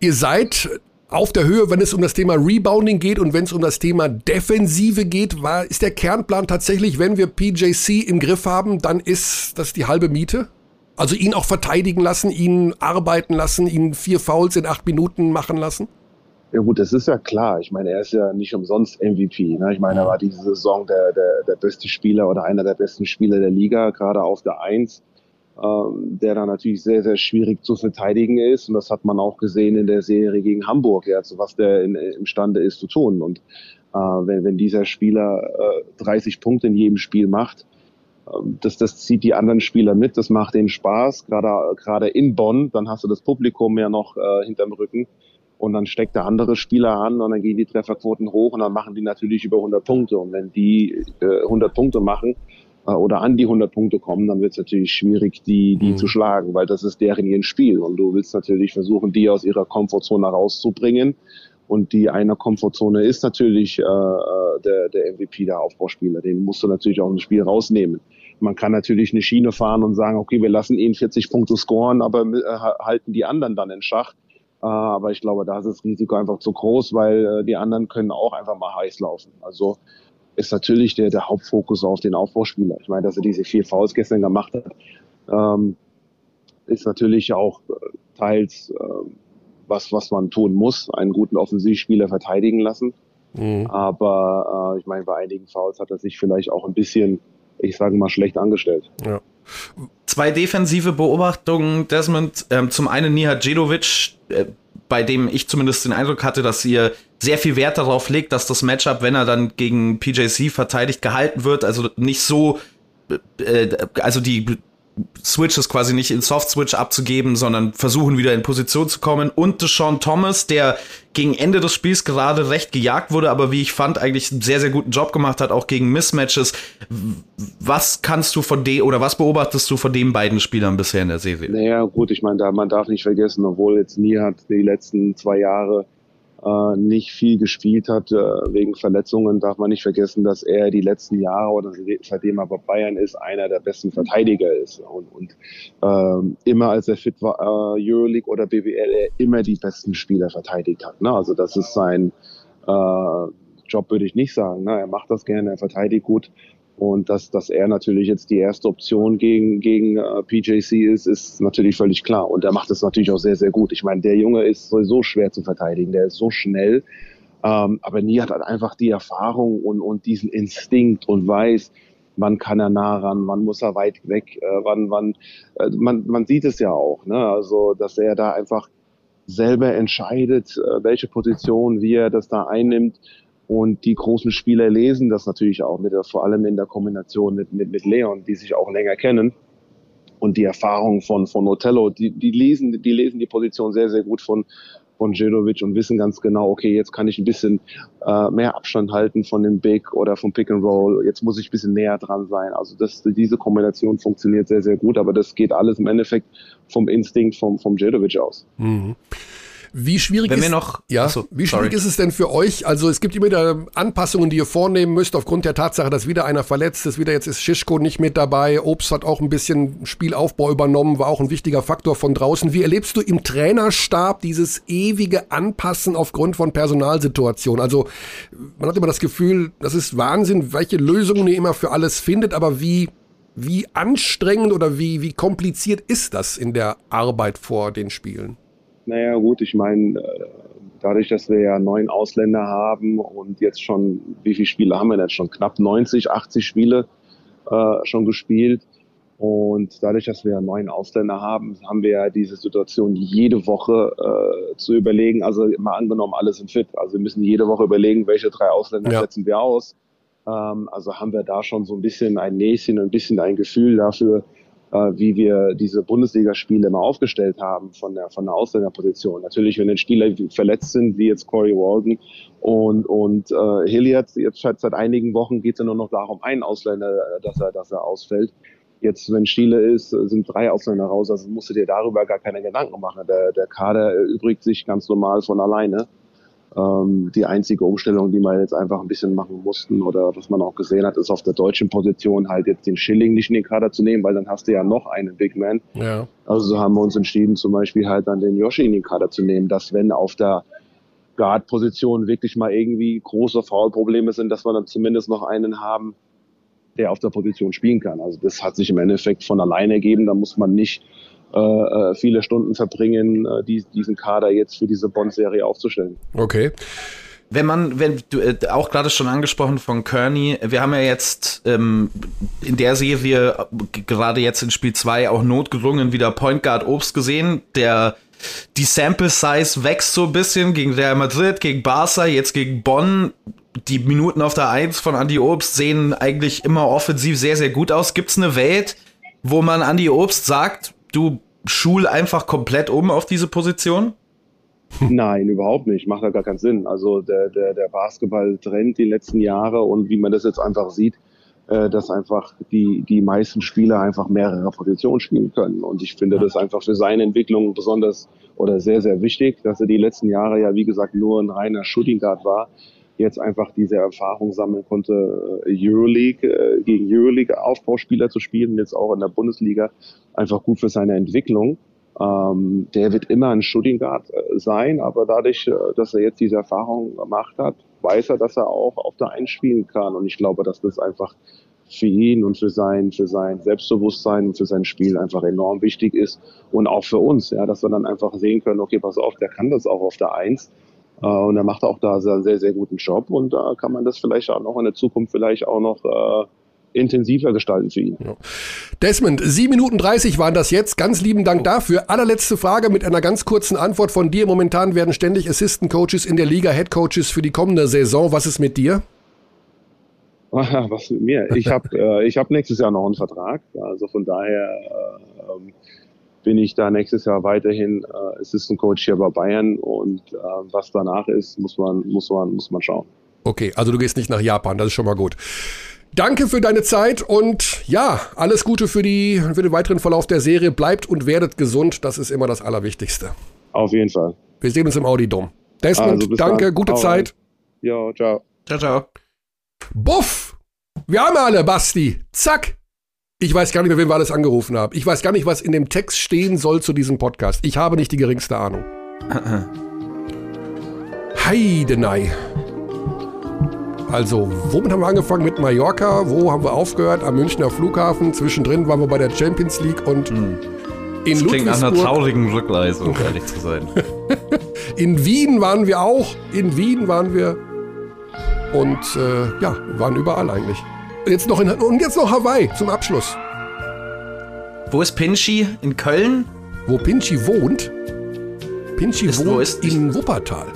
Ihr seid auf der Höhe, wenn es um das Thema Rebounding geht und wenn es um das Thema Defensive geht, war, ist der Kernplan tatsächlich, wenn wir PJC im Griff haben, dann ist das die halbe Miete? Also ihn auch verteidigen lassen, ihn arbeiten lassen, ihn vier Fouls in acht Minuten machen lassen? Ja gut, das ist ja klar. Ich meine, er ist ja nicht umsonst MVP. Ne? Ich meine, er war diese Saison der, der, der beste Spieler oder einer der besten Spieler der Liga, gerade auf der Eins, ähm, der da natürlich sehr, sehr schwierig zu verteidigen ist. Und das hat man auch gesehen in der Serie gegen Hamburg, ja, zu was der in, imstande ist zu tun. Und äh, wenn, wenn dieser Spieler äh, 30 Punkte in jedem Spiel macht, das, das zieht die anderen Spieler mit, das macht denen Spaß, gerade, gerade in Bonn, dann hast du das Publikum ja noch äh, hinterm Rücken und dann steckt der andere Spieler an und dann gehen die Trefferquoten hoch und dann machen die natürlich über 100 Punkte und wenn die äh, 100 Punkte machen äh, oder an die 100 Punkte kommen, dann wird es natürlich schwierig, die, die mhm. zu schlagen, weil das ist deren ihr Spiel und du willst natürlich versuchen, die aus ihrer Komfortzone rauszubringen und die eine Komfortzone ist natürlich äh, äh der, der MVP, der Aufbauspieler. Den musst du natürlich auch im Spiel rausnehmen. Man kann natürlich eine Schiene fahren und sagen, okay, wir lassen ihn 40 Punkte scoren, aber äh, halten die anderen dann in Schach. Äh, aber ich glaube, da ist das Risiko einfach zu groß, weil äh, die anderen können auch einfach mal heiß laufen. Also ist natürlich der, der Hauptfokus auf den Aufbauspieler. Ich meine, dass er diese vier Fouls gestern gemacht hat, ähm, ist natürlich auch teils äh, was, was man tun muss, einen guten Offensivspieler verteidigen lassen. Mhm. Aber äh, ich meine, bei einigen Fouls hat er sich vielleicht auch ein bisschen ich sage mal, schlecht angestellt. Ja. Zwei defensive Beobachtungen, Desmond. Ähm, zum einen Nihat Djedovic, äh, bei dem ich zumindest den Eindruck hatte, dass ihr sehr viel Wert darauf legt, dass das Matchup, wenn er dann gegen PJC verteidigt, gehalten wird. Also nicht so, äh, also die Switches quasi nicht in Soft Switch abzugeben, sondern versuchen wieder in Position zu kommen. Und Deshaun Thomas, der gegen Ende des Spiels gerade recht gejagt wurde, aber wie ich fand, eigentlich einen sehr, sehr guten Job gemacht hat, auch gegen Mismatches. Was kannst du von dem oder was beobachtest du von den beiden Spielern bisher in der Serie? Naja, gut, ich meine, da, man darf nicht vergessen, obwohl jetzt Nie hat die letzten zwei Jahre äh, nicht viel gespielt hat äh, wegen Verletzungen, darf man nicht vergessen, dass er die letzten Jahre oder seitdem er bei Bayern ist, einer der besten Verteidiger ist. Und, und ähm, immer als er fit war, äh, Euroleague oder BWL, er immer die besten Spieler verteidigt hat. Ne? Also das ist sein äh, Job, würde ich nicht sagen. Ne? Er macht das gerne, er verteidigt gut. Und dass, dass er natürlich jetzt die erste Option gegen, gegen äh, PJC ist, ist natürlich völlig klar. Und er macht es natürlich auch sehr, sehr gut. Ich meine, der Junge ist sowieso schwer zu verteidigen. Der ist so schnell. Ähm, aber Nihat hat einfach die Erfahrung und, und diesen Instinkt und weiß, wann kann er nah ran, wann muss er weit weg, äh, wann, wann, äh, man, man sieht es ja auch, ne? Also, dass er da einfach selber entscheidet, äh, welche Position, wie er das da einnimmt. Und die großen Spieler lesen das natürlich auch, mit, vor allem in der Kombination mit, mit, mit Leon, die sich auch länger kennen. Und die Erfahrung von, von Otello, die, die, lesen, die lesen die Position sehr, sehr gut von, von Djedovic und wissen ganz genau, okay, jetzt kann ich ein bisschen äh, mehr Abstand halten von dem Big oder vom Pick and Roll. Jetzt muss ich ein bisschen näher dran sein. Also das, diese Kombination funktioniert sehr, sehr gut, aber das geht alles im Endeffekt vom Instinkt vom, vom Djedovic aus. Mhm. Wie schwierig, Wenn ist, wir noch, ja, achso, wie schwierig ist es denn für euch? Also es gibt immer wieder Anpassungen, die ihr vornehmen müsst, aufgrund der Tatsache, dass wieder einer verletzt ist. Wieder jetzt ist Schischko nicht mit dabei. Obst hat auch ein bisschen Spielaufbau übernommen, war auch ein wichtiger Faktor von draußen. Wie erlebst du im Trainerstab dieses ewige Anpassen aufgrund von Personalsituationen? Also man hat immer das Gefühl, das ist Wahnsinn, welche Lösungen ihr immer für alles findet, aber wie wie anstrengend oder wie, wie kompliziert ist das in der Arbeit vor den Spielen? Naja, gut, ich meine, äh, dadurch, dass wir ja neun Ausländer haben und jetzt schon, wie viele Spiele haben wir jetzt schon? Knapp 90, 80 Spiele äh, schon gespielt. Und dadurch, dass wir ja neun Ausländer haben, haben wir ja diese Situation jede Woche äh, zu überlegen. Also mal angenommen, alle sind fit. Also wir müssen jede Woche überlegen, welche drei Ausländer ja. setzen wir aus. Ähm, also haben wir da schon so ein bisschen ein Näschen, ein bisschen ein Gefühl dafür, wie wir diese Bundesligaspiele immer aufgestellt haben von der, von der Ausländerposition. Natürlich, wenn ein Spieler verletzt sind, wie jetzt Corey Walden und, und äh, Hilliard, jetzt seit, seit einigen Wochen geht es ja nur noch darum, einen Ausländer, äh, dass er, dass er ausfällt. Jetzt, wenn Chile ist, sind drei Ausländer raus, also musst du dir darüber gar keine Gedanken machen. Der, der Kader erübrigt sich ganz normal von alleine. Ähm, die einzige Umstellung, die wir jetzt einfach ein bisschen machen mussten oder was man auch gesehen hat, ist auf der deutschen Position halt jetzt den Schilling nicht in den Kader zu nehmen, weil dann hast du ja noch einen Big Man. Ja. Also so haben wir uns entschieden, zum Beispiel halt dann den Yoshi in den Kader zu nehmen, dass wenn auf der Guard-Position wirklich mal irgendwie große Foul-Probleme sind, dass wir dann zumindest noch einen haben, der auf der Position spielen kann. Also das hat sich im Endeffekt von alleine ergeben. Da muss man nicht äh, äh, viele Stunden verbringen, äh, die, diesen Kader jetzt für diese Bond-Serie aufzustellen. Okay. Wenn man, wenn du äh, auch gerade schon angesprochen von Kearney, wir haben ja jetzt ähm, in der Serie gerade jetzt in Spiel 2 auch notgedrungen wieder Point Guard Obst gesehen, der die Sample Size wächst so ein bisschen gegen Real Madrid, gegen Barca, jetzt gegen Bonn. Die Minuten auf der 1 von Andy Obst sehen eigentlich immer offensiv sehr, sehr gut aus. Gibt es eine Welt, wo man Andy Obst sagt, du schul einfach komplett um auf diese Position? Nein, überhaupt nicht. Macht ja gar keinen Sinn. Also der, der, der Basketball-Trend die letzten Jahre und wie man das jetzt einfach sieht, äh, dass einfach die, die meisten Spieler einfach mehrere Positionen spielen können. Und ich finde das einfach für seine Entwicklung besonders oder sehr, sehr wichtig, dass er die letzten Jahre ja, wie gesagt, nur ein reiner Shooting Guard war jetzt einfach diese Erfahrung sammeln konnte, äh, Euroleague äh, gegen Euroleague Aufbauspieler zu spielen, jetzt auch in der Bundesliga, einfach gut für seine Entwicklung. Ähm, der wird immer ein Shooting Guard äh, sein, aber dadurch, dass er jetzt diese Erfahrung gemacht hat, weiß er, dass er auch auf der Eins spielen kann. Und ich glaube, dass das einfach für ihn und für sein, für sein Selbstbewusstsein und für sein Spiel einfach enorm wichtig ist. Und auch für uns, ja, dass wir dann einfach sehen können, okay, pass auf, der kann das auch auf der Eins. Äh, und er macht auch da einen sehr, sehr guten Job und da kann man das vielleicht auch noch in der Zukunft vielleicht auch noch äh, intensiver gestalten für ihn. Ja. Desmond, 7 Minuten 30 waren das jetzt. Ganz lieben Dank dafür. Allerletzte Frage mit einer ganz kurzen Antwort von dir. Momentan werden ständig Assistant Coaches in der Liga, Head Coaches für die kommende Saison. Was ist mit dir? Was mit mir? Ich habe äh, hab nächstes Jahr noch einen Vertrag. Also von daher äh, bin ich da nächstes Jahr weiterhin äh, Assistant Coach hier bei Bayern und äh, was danach ist, muss man, muss man, muss man schauen. Okay, also du gehst nicht nach Japan, das ist schon mal gut. Danke für deine Zeit und ja, alles Gute für, die, für den weiteren Verlauf der Serie. Bleibt und werdet gesund, das ist immer das Allerwichtigste. Auf jeden Fall. Wir sehen uns im Audi-Dom. Desmond, also danke, dann. gute Hau Zeit. Ja, ciao. Ciao, ciao. Buff! Wir haben alle, Basti. Zack. Ich weiß gar nicht mehr, wen wir alles angerufen haben. Ich weiß gar nicht, was in dem Text stehen soll zu diesem Podcast. Ich habe nicht die geringste Ahnung. Heidenei. Also, womit haben wir angefangen? Mit Mallorca. Wo haben wir aufgehört? Am Münchner Flughafen. Zwischendrin waren wir bei der Champions League und Hm. in Das klingt nach einer traurigen Rückreise, um ehrlich zu sein. In Wien waren wir auch. In Wien waren wir. Und äh, ja, waren überall eigentlich. Jetzt noch in, und jetzt noch Hawaii zum Abschluss. Wo ist Pinchy? In Köln? Wo Pinchi wohnt. Pinchi Ist- wo wohnt ist- in Wuppertal.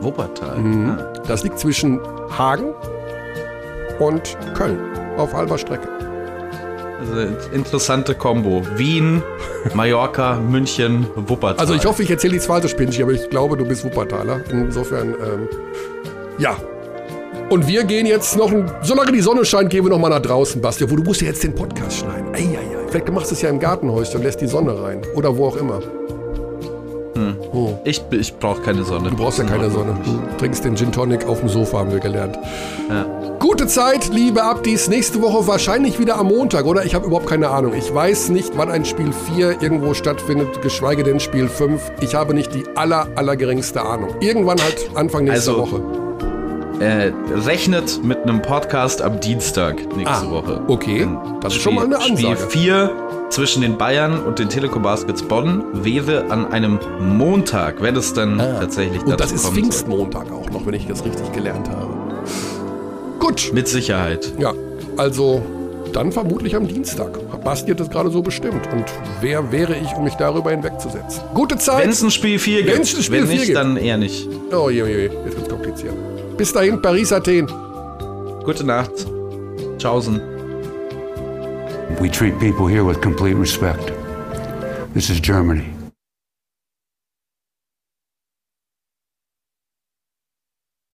Wuppertal. Mhm. Ah. Das liegt zwischen Hagen und Köln auf halber Strecke. Also, interessante Kombo. Wien, Mallorca, München, Wuppertal. Also ich hoffe, ich erzähle nichts Falsches, Pinchi, aber ich glaube, du bist Wuppertaler. Insofern, ähm, ja. Und wir gehen jetzt noch, solange die Sonne scheint, gehen wir noch mal nach draußen, Basti. Wo du musst ja jetzt den Podcast schneiden. Eieiei. Vielleicht machst du es ja im Gartenhäuschen und lässt die Sonne rein. Oder wo auch immer. Oh, Ich, ich brauche keine Sonne. du brauchst ja keine Sonne. Du trinkst den Gin Tonic auf dem Sofa, haben wir gelernt. Ja. Gute Zeit, liebe Abdis. Nächste Woche wahrscheinlich wieder am Montag, oder? Ich habe überhaupt keine Ahnung. Ich weiß nicht, wann ein Spiel 4 irgendwo stattfindet, geschweige denn Spiel 5. Ich habe nicht die aller, aller geringste Ahnung. Irgendwann halt Anfang nächster Also, Woche. Äh, rechnet mit einem Podcast am Dienstag nächste Ah, Woche. okay. Denn Das ist schon mal eine Spiel Ansage. 4 zwischen den Bayern und den Telekom Baskets Bonn wäre an einem Montag, wenn es dann tatsächlich Ah. Und das dazu ist kommt. Pfingstmontag auch noch, wenn ich das richtig gelernt habe. Gut. Mit Sicherheit. Ja, also dann vermutlich am Dienstag. Basti hat das gerade so bestimmt. Und wer wäre ich, um mich darüber hinwegzusetzen? Gute Zeit. Wenn es ein Spiel 4 gibt. Spiel wenn 4 nicht, gibt. dann eher nicht. Oh je, je, je. jetzt wird's kompliziert. Bis dahin, Paris, Athen. Gute Nacht. Tschaußen. We treat people here with complete respect. This is Germany.